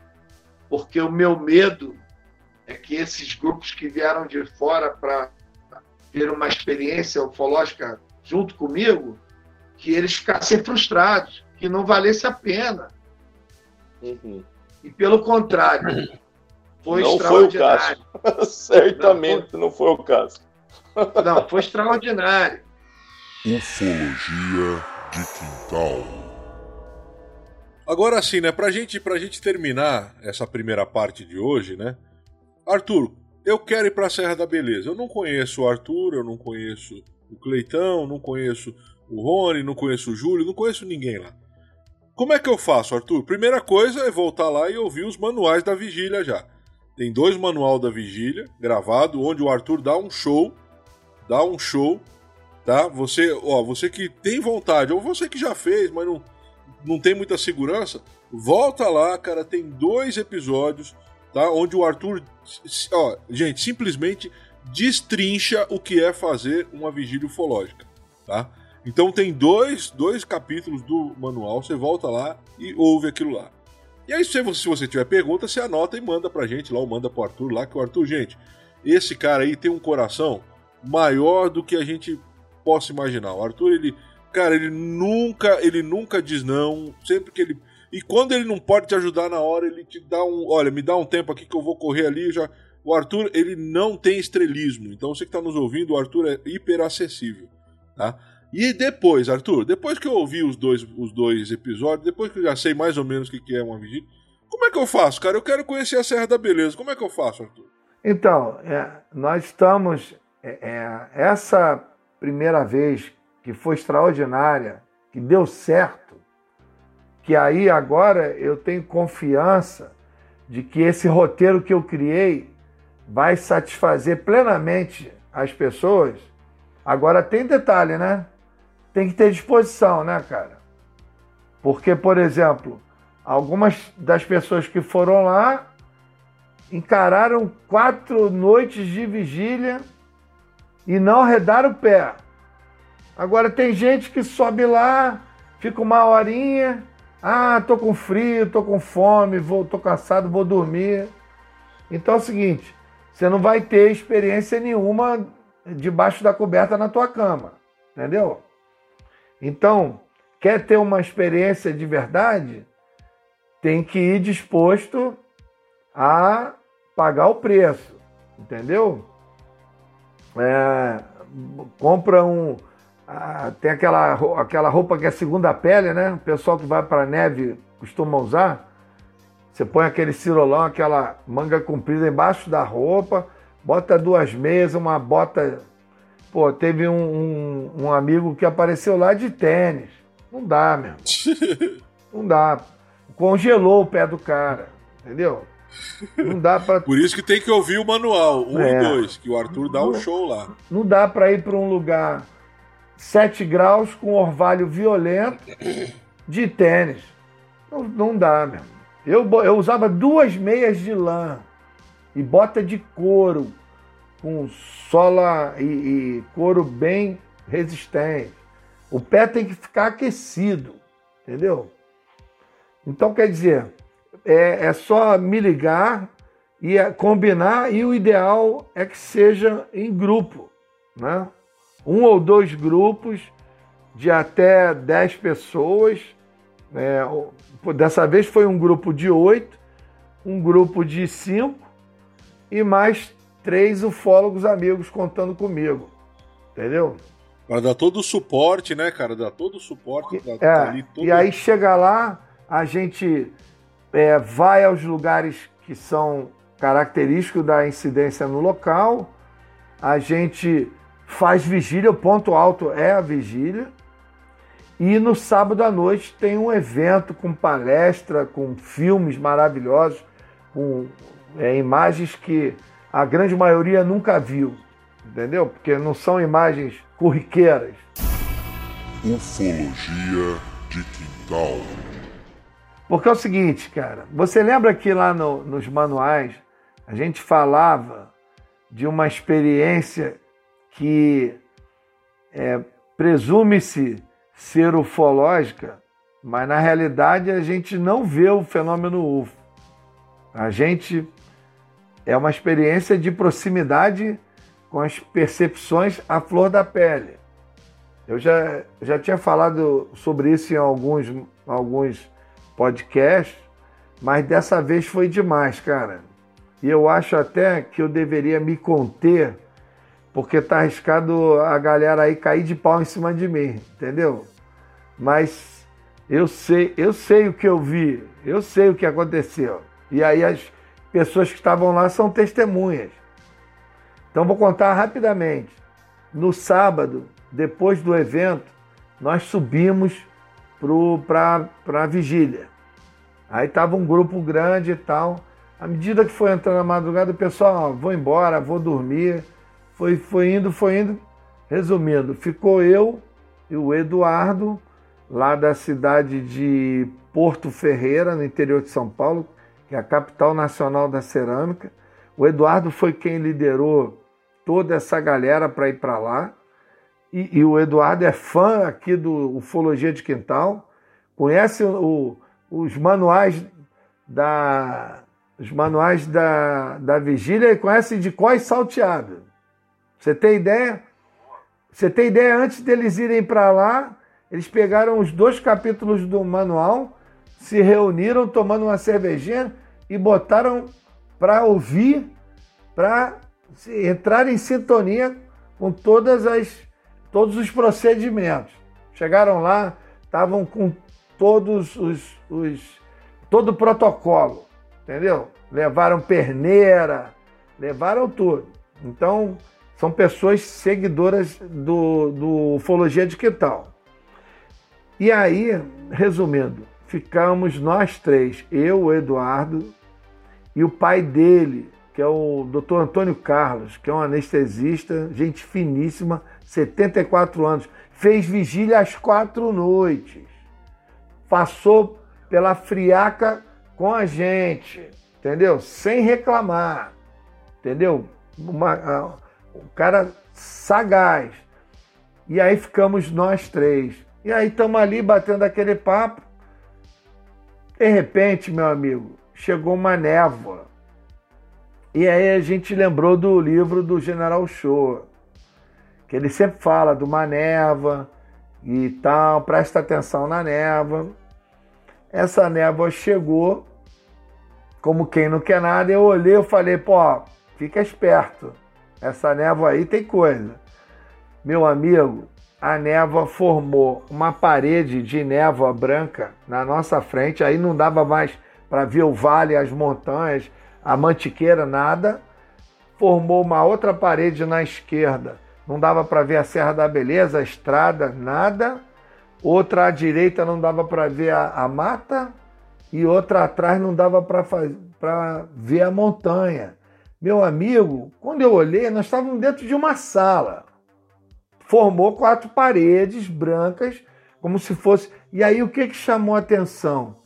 porque o meu medo é que esses grupos que vieram de fora para ter uma experiência ufológica junto comigo, que eles ficassem frustrados, que não valesse a pena. Uhum. E pelo contrário, foi Não foi o extraordinário. caso. Certamente não foi o caso. Não, foi extraordinário. Ufologia de Quintal. Agora sim, né? Pra gente, pra gente terminar essa primeira parte de hoje, né? Arthur, eu quero ir pra Serra da Beleza. Eu não conheço o Arthur, eu não conheço o Cleitão, não conheço o Rony, não conheço o Júlio, não conheço ninguém lá. Como é que eu faço, Arthur? Primeira coisa é voltar lá e ouvir os manuais da vigília já. Tem dois manual da vigília gravado onde o Arthur dá um show, dá um show, tá? Você, ó, você que tem vontade ou você que já fez, mas não não tem muita segurança, volta lá, cara, tem dois episódios, tá? Onde o Arthur, ó, gente, simplesmente destrincha o que é fazer uma vigília ufológica, tá? Então tem dois, dois capítulos do manual, você volta lá e ouve aquilo lá. E aí, se você, se você tiver pergunta, você anota e manda pra gente lá, ou manda pro Arthur lá, que o Arthur, gente, esse cara aí tem um coração maior do que a gente possa imaginar. O Arthur, ele, cara, ele nunca, ele nunca diz não, sempre que ele. E quando ele não pode te ajudar na hora, ele te dá um. Olha, me dá um tempo aqui que eu vou correr ali. Já... O Arthur, ele não tem estrelismo. Então você que está nos ouvindo, o Arthur é hiper acessível. Tá? E depois, Arthur, depois que eu ouvi os dois, os dois episódios, depois que eu já sei mais ou menos o que é uma vigília, como é que eu faço, cara? Eu quero conhecer a Serra da Beleza. Como é que eu faço, Arthur? Então, é, nós estamos. é, é, essa primeira vez que foi extraordinária, que deu certo, que aí agora eu tenho confiança de que esse roteiro que eu criei vai satisfazer plenamente as pessoas. Agora tem detalhe, né? Tem que ter disposição, né, cara? Porque, por exemplo, algumas das pessoas que foram lá encararam quatro noites de vigília e não arredaram o pé. Agora tem gente que sobe lá, fica uma horinha, ah, tô com frio, tô com fome, vou, tô cansado, vou dormir. Então é o seguinte, você não vai ter experiência nenhuma debaixo da coberta na tua cama, entendeu? Então, quer ter uma experiência de verdade, tem que ir disposto a pagar o preço, entendeu? É, compra um. Ah, tem aquela, aquela roupa que é segunda pele, né? O pessoal que vai para neve costuma usar. Você põe aquele cirolão, aquela manga comprida embaixo da roupa, bota duas meias, uma bota. Pô, teve um, um, um amigo que apareceu lá de tênis. Não dá, meu. Não dá. Congelou o pé do cara, entendeu? Não dá para Por isso que tem que ouvir o manual, um É. e dois, que o Arthur dá um show lá. não dá para ir para um lugar 7 graus com orvalho violento de tênis. Não, não dá, meu. Eu, eu usava duas meias de lã e bota de couro, com sola e, e couro bem resistente. O pé tem que ficar aquecido, entendeu? Então, quer dizer, é, é só me ligar e é, combinar, e o ideal é que seja em grupo, né? Um ou dois grupos de até 10 pessoas. né? Dessa vez foi um grupo de oito, um grupo de cinco e mais três ufólogos amigos contando comigo. Entendeu? Pra dar todo o suporte, né, cara? Dar todo o suporte. Tá, É, tá todo... E aí chega lá, a gente é, vai aos lugares que são característicos da incidência no local, a gente faz vigília, o ponto alto é a vigília, e no sábado à noite tem um evento com palestra, com filmes maravilhosos, com é, imagens que a grande maioria nunca viu, entendeu? Porque não são imagens corriqueiras. Ufologia de Quintal. Porque é o seguinte, cara, você lembra que lá no- nos manuais a gente falava de uma experiência que é, presume-se ser ufológica, mas na realidade a gente não vê o fenômeno UFO. A gente é uma experiência de proximidade com as percepções à flor da pele. Eu já, já tinha falado sobre isso em alguns, alguns podcasts, Mas dessa vez foi demais, cara. E eu acho até que eu deveria me conter, porque tá arriscado a galera aí cair de pau em cima de mim, entendeu? Mas eu sei, eu sei o que eu vi, eu sei o que aconteceu. E aí as pessoas que estavam lá são testemunhas. Então vou contar rapidamente. No sábado, depois do evento, nós subimos para a vigília. Aí tava um grupo grande e tal. À medida que foi entrando a madrugada, o pessoal, ó, vou embora, vou dormir. Foi, foi indo, foi indo. Resumindo, ficou eu e o Eduardo, lá da cidade de Porto Ferreira, no interior de São Paulo, que é a capital nacional da cerâmica. O Eduardo foi quem liderou toda essa galera para ir para lá. E, e, o Eduardo é fã aqui do Ufologia de Quintal, conhece o, os manuais da os manuais da, da vigília e conhece de quais salteado. Você tem ideia? Você tem ideia antes deles irem para lá, eles pegaram os dois capítulos do manual, se reuniram tomando uma cervejinha e botaram para ouvir, para entrar em sintonia com todas as todos os procedimentos. Chegaram lá, estavam com todos os, os todo o protocolo, entendeu? Levaram perneira, levaram tudo. Então, são pessoas seguidoras do, do Ufologia de Quintal. E aí, resumindo, ficamos nós três, eu, o Eduardo e o pai dele, que é o Dr. Antônio Carlos, que é um anestesista, gente finíssima, 74 anos, fez vigília às quatro noites, passou pela friaca com a gente, entendeu? Sem reclamar, entendeu? Uma, um cara sagaz. E aí ficamos nós três. E aí estamos ali batendo aquele papo. De repente, meu amigo, chegou uma névoa. E aí a gente lembrou do livro do General Shoa, que ele sempre fala de uma névoa e tal, presta atenção na névoa. Essa névoa chegou, como quem não quer nada, eu olhei e falei, pô, fica esperto, essa névoa aí tem coisa. Meu amigo, a névoa formou uma parede de névoa branca na nossa frente, aí não dava mais para ver o vale, as montanhas, a mantiqueira, nada. Formou uma outra parede na esquerda, não dava para ver a Serra da Beleza, a estrada, nada. Outra à direita não dava para ver a, a, mata e outra atrás não dava para ver a montanha. Meu amigo, quando eu olhei, nós estávamos dentro de uma sala. Formou quatro paredes brancas, como se fosse. E aí o que, que chamou a atenção?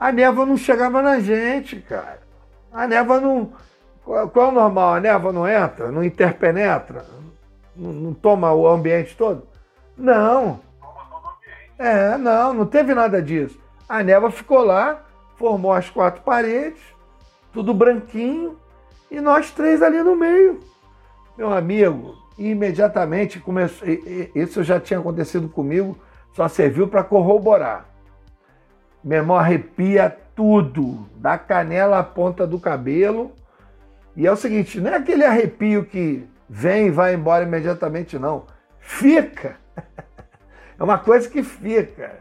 A névoa não chegava na gente, cara. A névoa não. Qual, é o normal? A névoa não entra, não interpenetra, não, não toma o ambiente todo? Não. É, não, não teve nada disso. A névoa ficou lá, formou as quatro paredes, tudo branquinho, e nós três ali no meio. Meu amigo, imediatamente começou. Isso já tinha acontecido comigo, só serviu para corroborar. Meu irmão arrepia tudo, da canela à ponta do cabelo. E é o seguinte, não é aquele arrepio que vem e vai embora imediatamente, não. Fica. É uma coisa que fica.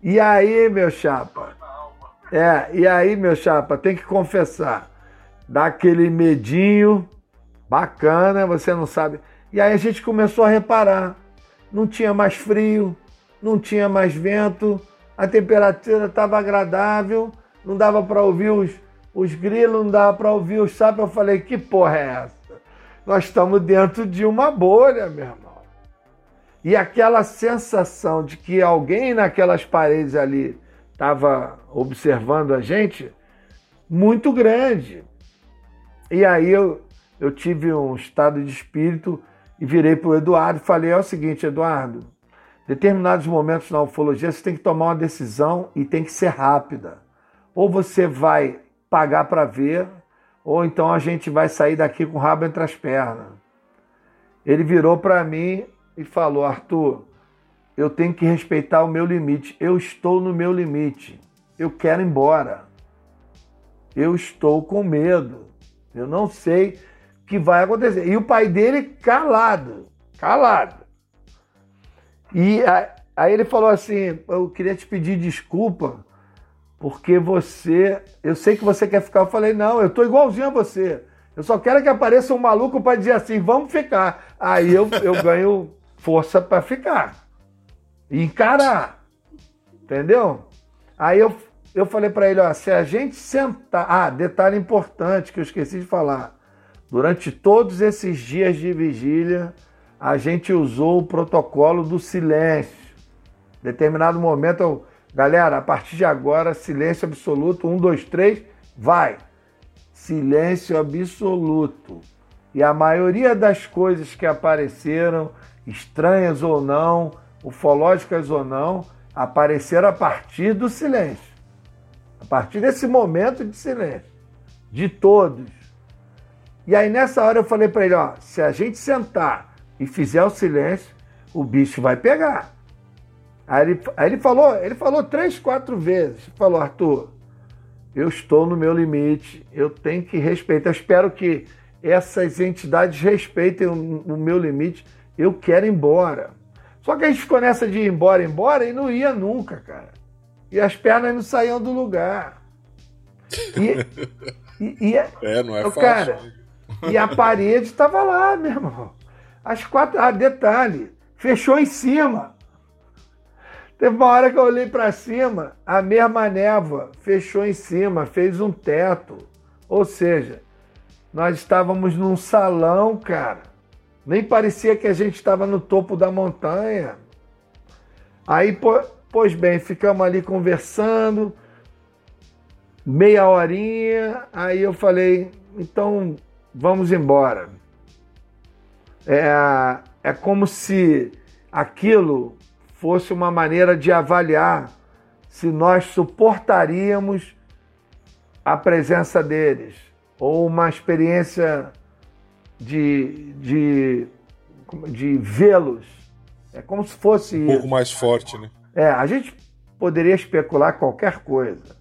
E aí, meu chapa? É, e aí, meu chapa, tem que confessar. Dá aquele medinho bacana, você não sabe. E aí a gente começou a reparar. Não tinha mais frio, não tinha mais vento, a temperatura estava agradável, não dava para ouvir os, os grilos, não dava para ouvir os sapos. Eu falei, que porra é essa? Nós estamos dentro de uma bolha, meu irmão. E aquela sensação de que alguém naquelas paredes ali estava observando a gente, muito grande. E aí eu, eu tive um estado de espírito e virei para o Eduardo e falei: é o seguinte, Eduardo, determinados momentos na ufologia você tem que tomar uma decisão e tem que ser rápida. Ou você vai pagar para ver, ou então a gente vai sair daqui com o rabo entre as pernas. Ele virou para mim e falou: Arthur, eu tenho que respeitar o meu limite. Eu estou no meu limite. Eu quero ir embora. eu estou com medo. Eu não sei o que vai acontecer. E o pai dele calado, calado. E aí ele falou assim: Eu queria te pedir desculpa, porque você. Eu sei que você quer ficar. Eu falei: Não, eu estou igualzinho a você. Eu só quero que apareça um maluco para dizer assim: Vamos ficar. Aí eu, eu ganho força para ficar. E encarar. Entendeu? Aí eu, eu falei para ele: ó, se a gente sentar. Ah, detalhe importante que eu esqueci de falar. Durante todos esses dias de vigília, a gente usou o protocolo do silêncio. Determinado momento, eu, galera, a partir de agora, silêncio absoluto, um, dois, três, vai. Silêncio absoluto. E a maioria das coisas que apareceram, estranhas ou não, ufológicas ou não, apareceram a partir do silêncio. A partir desse momento de silêncio. De todos. E aí nessa hora eu falei para ele, ó, se a gente sentar e fizer o silêncio, o bicho vai pegar. Aí ele, aí ele falou, ele falou três, quatro vezes. Falou, Arthur, eu estou no meu limite, eu tenho que respeitar. Eu espero que essas entidades respeitem o, o meu limite. Eu quero ir embora. Só que a gente ficou nessa de ir embora, embora e não ia nunca, cara. E as pernas não saíam do lugar. E, e, e é, não é fácil. Cara, e a parede estava lá, meu irmão. As quatro. Ah, detalhe, fechou em cima. Teve uma hora que eu olhei para cima, a mesma névoa fechou em cima, fez um teto. Ou seja, nós estávamos num salão, cara. Nem parecia que a gente estava no topo da montanha. Aí, pois bem, ficamos ali conversando, meia horinha. Aí eu falei, então vamos embora. É, é como se aquilo fosse uma maneira de avaliar se nós suportaríamos a presença deles ou uma experiência de, de, de vê-los. É como se fosse um isso. pouco mais forte, né? É, a gente poderia especular qualquer coisa.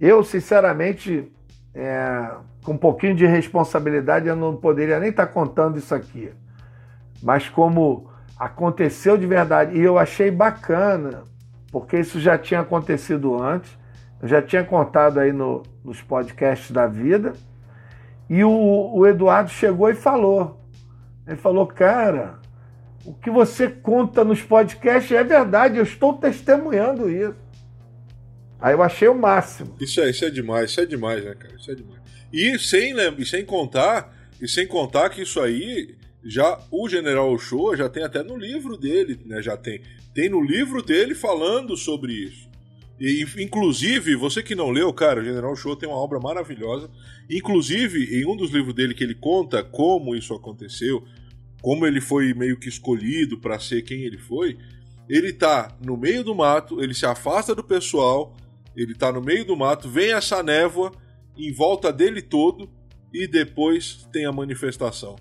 Eu, sinceramente, é, com um pouquinho de responsabilidade, eu não poderia nem estar contando isso aqui. Mas como aconteceu de verdade. E eu achei bacana, porque isso já tinha acontecido antes, eu já tinha contado aí no, nos podcasts da vida. E o, o Eduardo chegou e falou. Ele falou, cara, o que você conta nos podcasts é verdade, eu estou testemunhando isso. Aí eu achei o máximo. Isso é, isso é demais, isso é demais, né, cara? Isso é demais. E sem, e sem contar, e sem contar que isso aí já o General Ochoa já tem até no livro dele, né? Já tem. Tem no livro dele falando sobre isso. E, inclusive, você que não leu, cara, o General Ochoa tem uma obra maravilhosa. Inclusive, em um dos livros dele que ele conta como isso aconteceu, como ele foi meio que escolhido para ser quem ele foi, ele tá no meio do mato, ele se afasta do pessoal, ele tá no meio do mato, vem essa névoa em volta dele todo e depois tem a manifestação.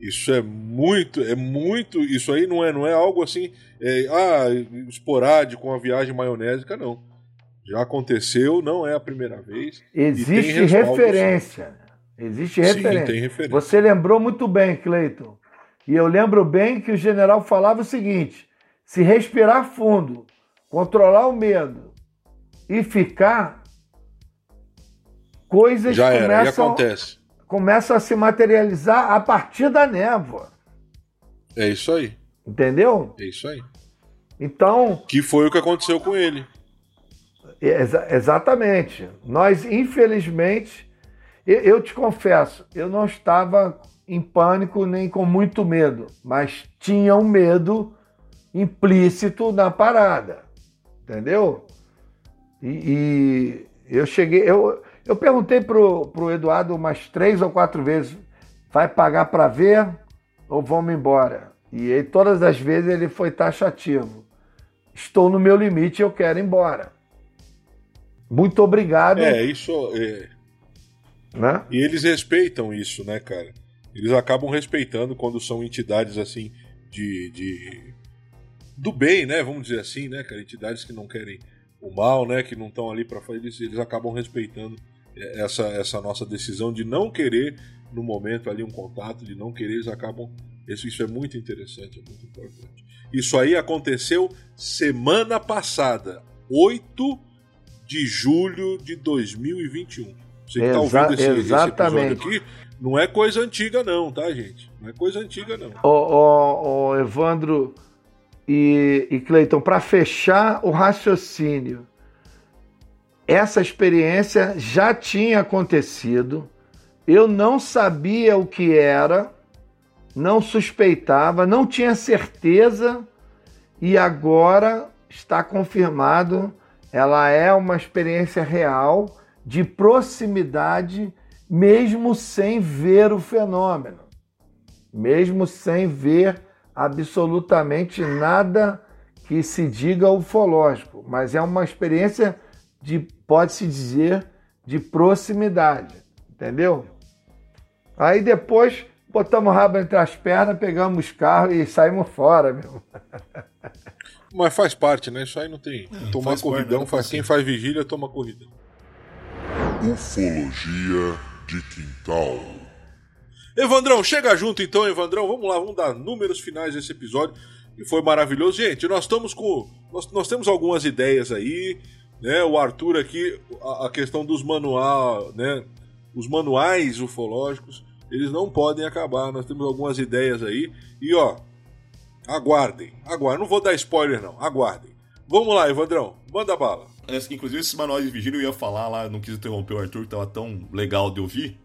Isso é muito, é muito. Isso aí não é, não é algo assim, é, ah, esporádico, uma viagem maionésica, não. Já aconteceu, não é a primeira vez. Existe referência. Existe referência. Sim, tem referência. Você lembrou muito bem, Cleiton. E eu lembro bem que o general falava o seguinte: se respirar fundo, controlar o medo e ficar, coisas Já era, começam, e acontece começa a se materializar a partir da névoa. É isso aí. Entendeu? É isso aí. Então. Que foi o que aconteceu com ele. Exa exatamente. Nós, infelizmente, eu, eu te confesso, eu não estava em pânico nem com muito medo, mas tinha um medo implícito na parada. Entendeu? E, e eu cheguei. Eu, eu perguntei pro, pro Eduardo umas três ou quatro vezes: vai pagar para ver ou vamos embora? E aí, todas as vezes ele foi taxativo. Estou no meu limite, eu quero ir embora. Muito obrigado. É, isso. É... Né? E eles respeitam isso, né, cara? Eles acabam respeitando quando são entidades assim de, de. do bem, né? Vamos dizer assim, né, cara? Entidades que não querem o mal, né? Que não estão ali para fazer isso, eles acabam respeitando essa, essa nossa decisão de não querer no momento ali um contato, de não querer, eles acabam. Isso, isso é muito interessante, é muito importante. Isso aí aconteceu semana passada, 8 de julho de 2021. Você que está ouvindo esse, esse, episódio aqui, não é coisa antiga, não, tá, gente? Não é coisa antiga, não. Ô, ô, ô Evandro e, e Cleiton, para fechar o raciocínio, essa experiência já tinha acontecido, eu não sabia o que era, não suspeitava, não tinha certeza e agora está confirmado. Ela é uma experiência real de proximidade, mesmo sem ver o fenômeno, mesmo sem ver absolutamente nada que se diga ufológico, mas é uma experiência de, pode-se dizer, de proximidade, entendeu? Aí depois botamos o rabo entre as pernas, pegamos os carros e saímos fora, meu. Mas faz parte, né? Isso aí não tem. É, Tomar faz corridão, parte, faz, quem faz vigília toma corridão. Ufologia de quintal. Evandrão, chega junto então, Evandrão. Vamos lá, vamos dar números finais desse episódio. E foi maravilhoso. Gente, nós estamos com. Nós, nós temos algumas ideias aí. Né? O Arthur aqui, a, a questão dos manual, né? Os manuais ufológicos, eles não podem acabar. Nós temos algumas ideias aí. E ó, aguardem, aguardem. Não vou dar spoiler, não. Aguardem. Vamos lá, Evandrão, manda bala. Inclusive, esses manuais de vigília eu ia falar lá, não quis interromper o Arthur, que tava tão legal de ouvir.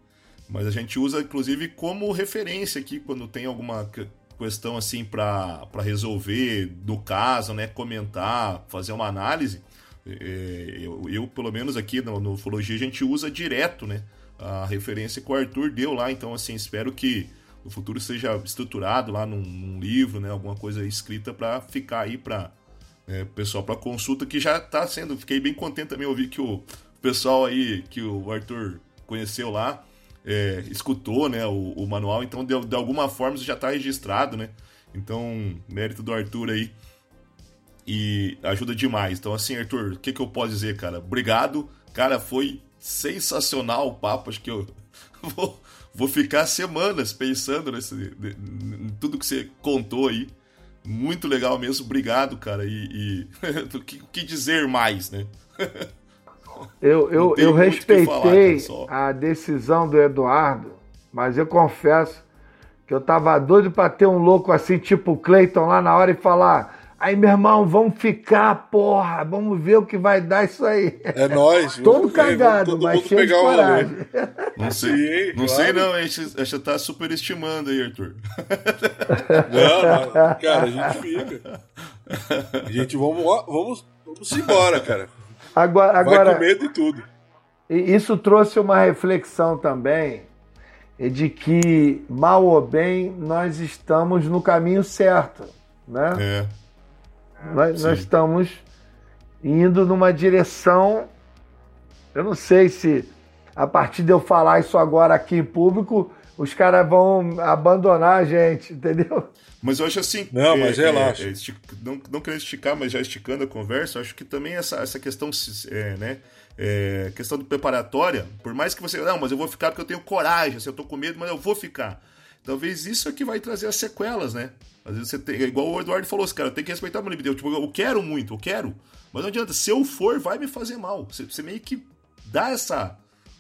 Mas a gente usa, inclusive, como referência aqui quando tem alguma questão assim para resolver do caso, né? Comentar, fazer uma análise. É, eu, eu, pelo menos aqui no, no Ufologia, a gente usa direto, né? A referência que o Arthur deu lá. Então, assim, espero que no futuro seja estruturado lá num, num livro, né? Alguma coisa escrita para ficar aí para é, pessoal para consulta que já está sendo. Fiquei bem contente também ouvir que o pessoal aí que o Arthur conheceu lá é, escutou, né? O, o, manual. Então, de, de alguma forma, isso já está registrado, né? Então, mérito do Arthur aí e ajuda demais. Então, assim, Arthur, o que, que eu posso dizer, cara? Obrigado. Cara, foi sensacional o papo. Acho que eu vou, vou ficar semanas pensando nesse, em tudo que você contou aí. Muito legal mesmo. Obrigado, cara. E, o que, que, dizer mais, né? Eu, eu, eu respeitei falar, a decisão do Eduardo, mas eu confesso que eu tava doido para ter um louco assim, tipo o Cleiton lá na hora e falar Aí, meu irmão, vamos ficar, porra, vamos ver o que vai dar isso aí. É nós. todo cagado, todo mas cheio de coragem. Não sei, não, claro. sei não, a gente, a gente tá superestimando aí, Arthur. Não, não, cara, a gente fica. A gente, vamos, vamos, vamos embora, cara. Agora, agora, vai com medo e tudo. Isso trouxe uma reflexão também de que, mal ou bem, nós estamos no caminho certo, né? É. Nós, nós estamos indo numa direção. Eu não sei se a partir de eu falar isso agora aqui em público, os caras vão abandonar a gente, entendeu? Mas eu acho assim. Não, é, mas relaxa. É, é, não, não querendo esticar, mas já esticando a conversa, acho que também essa, essa questão, é, né? É, questão do preparatória, por mais que você. Não, mas eu vou ficar porque eu tenho coragem, assim, eu tô com medo, mas eu vou ficar. Talvez isso é que vai trazer as sequelas, né? Às vezes você tem. Igual o Eduardo falou, cara, tem que respeitar meu limite. Eu, tipo, eu quero muito, eu quero. Mas não adianta, se eu for, vai me fazer mal. Você, você meio que dá essa.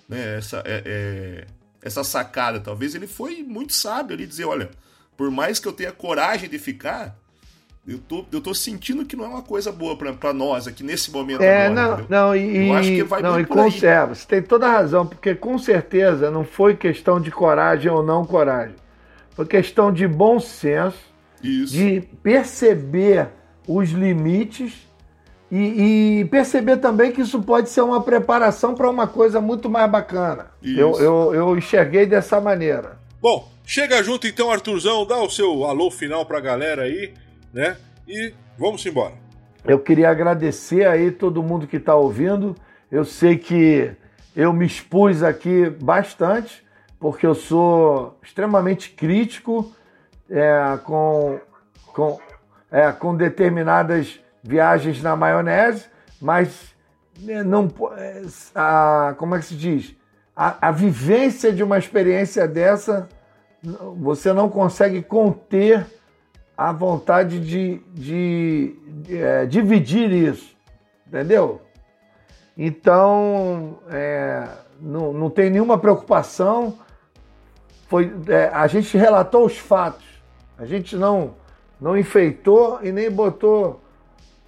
Né, essa, é, é, essa sacada. Talvez ele foi muito sábio ali dizer: olha, por mais que eu tenha coragem de ficar, eu tô, eu tô sentindo que não é uma coisa boa para nós aqui nesse momento é, agora, não, não, e, eu acho que vai não, e conserva, você tem toda a razão, porque com certeza não foi questão de coragem ou não coragem. Foi questão de bom senso isso. de perceber os limites e, e, perceber também que isso pode ser uma preparação para uma coisa muito mais bacana. Eu, eu, eu, enxerguei dessa maneira. Bom, chega junto então, Arthurzão, dá o seu alô final para a galera aí, né? E vamos embora. Eu queria agradecer aí todo mundo que está ouvindo. Eu sei que eu me expus aqui bastante, porque eu sou extremamente crítico é, com, com, é, com determinadas viagens na maionese, mas né, não é, a, como é que se diz? A, a vivência de uma experiência dessa, você não consegue conter a vontade de, de, de é, dividir isso, entendeu? Então, é, não, não tem nenhuma preocupação. Foi, é, a gente relatou os fatos, a gente não, não enfeitou e nem botou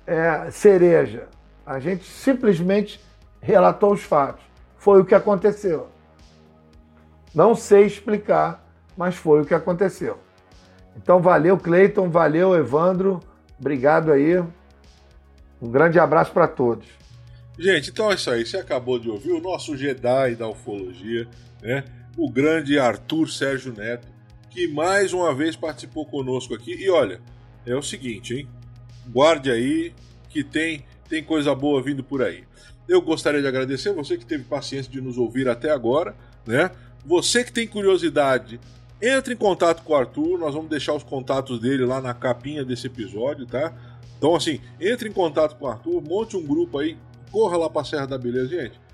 é, cereja. A gente simplesmente relatou os fatos. Foi o que aconteceu. Não sei explicar, mas foi o que aconteceu. Então valeu, Cleiton, valeu, Evandro. Obrigado aí. Um grande abraço para todos. Gente, então é isso aí. Você acabou de ouvir o nosso Jedi da ufologia, né? O grande Arthur Sérgio Neto, que mais uma vez participou conosco aqui. E olha, é o seguinte, hein? Guarde aí que tem tem coisa boa vindo por aí. Eu gostaria de agradecer você que teve paciência de nos ouvir até agora, né? Você que tem curiosidade, entre em contato com o Arthur, nós vamos deixar os contatos dele lá na capinha desse episódio, tá? Então, assim, entre em contato com o Arthur, monte um grupo aí, corra lá pra Serra da Beleza, gente.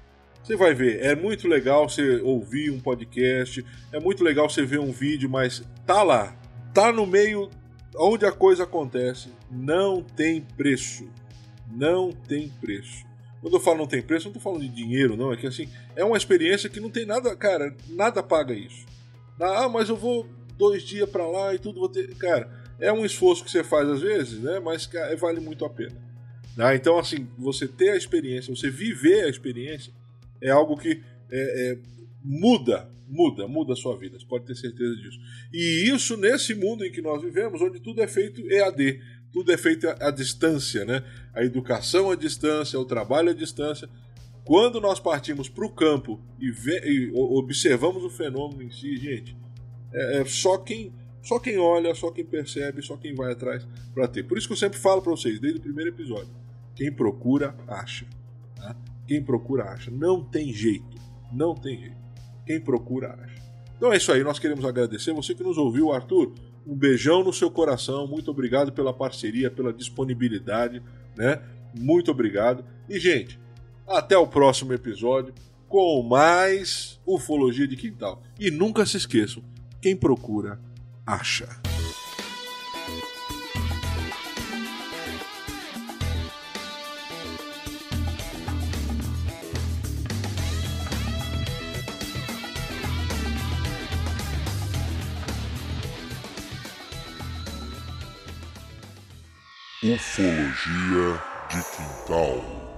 Você vai ver, é muito legal você ouvir um podcast, é muito legal você ver um vídeo, mas tá lá, tá no meio onde a coisa acontece, não tem preço. Não tem preço. Quando eu falo não tem preço, não tô falando de dinheiro, não. É que assim, é uma experiência que não tem nada, cara, nada paga isso. Ah, mas eu vou dois dias para lá e tudo vou ter. Cara, é um esforço que você faz às vezes, né? Mas cara, vale muito a pena. Ah, então, assim, você ter a experiência, você viver a experiência, é algo que é, é, muda, muda, muda a sua vida. Você pode ter certeza disso. E isso nesse mundo em que nós vivemos, onde tudo é feito EAD, tudo é feito à distância, né? A educação à distância, o trabalho à distância. Quando nós partimos para o campo e, e, observamos o fenômeno em si, gente, é, é, só quem só quem olha, só quem percebe, só quem vai atrás para ter. Por isso que eu sempre falo para vocês, desde o primeiro episódio, quem procura acha. Tá? Quem procura acha. Não tem jeito, não tem jeito. Quem procura acha. Então é isso aí, nós queremos agradecer você que nos ouviu, Arthur. Um beijão no seu coração, muito obrigado pela parceria, pela disponibilidade, né? Muito obrigado. E, gente, até o próximo episódio com mais Ufologia de Quintal. E nunca se esqueçam: quem procura, acha. Ufologia de Quintal.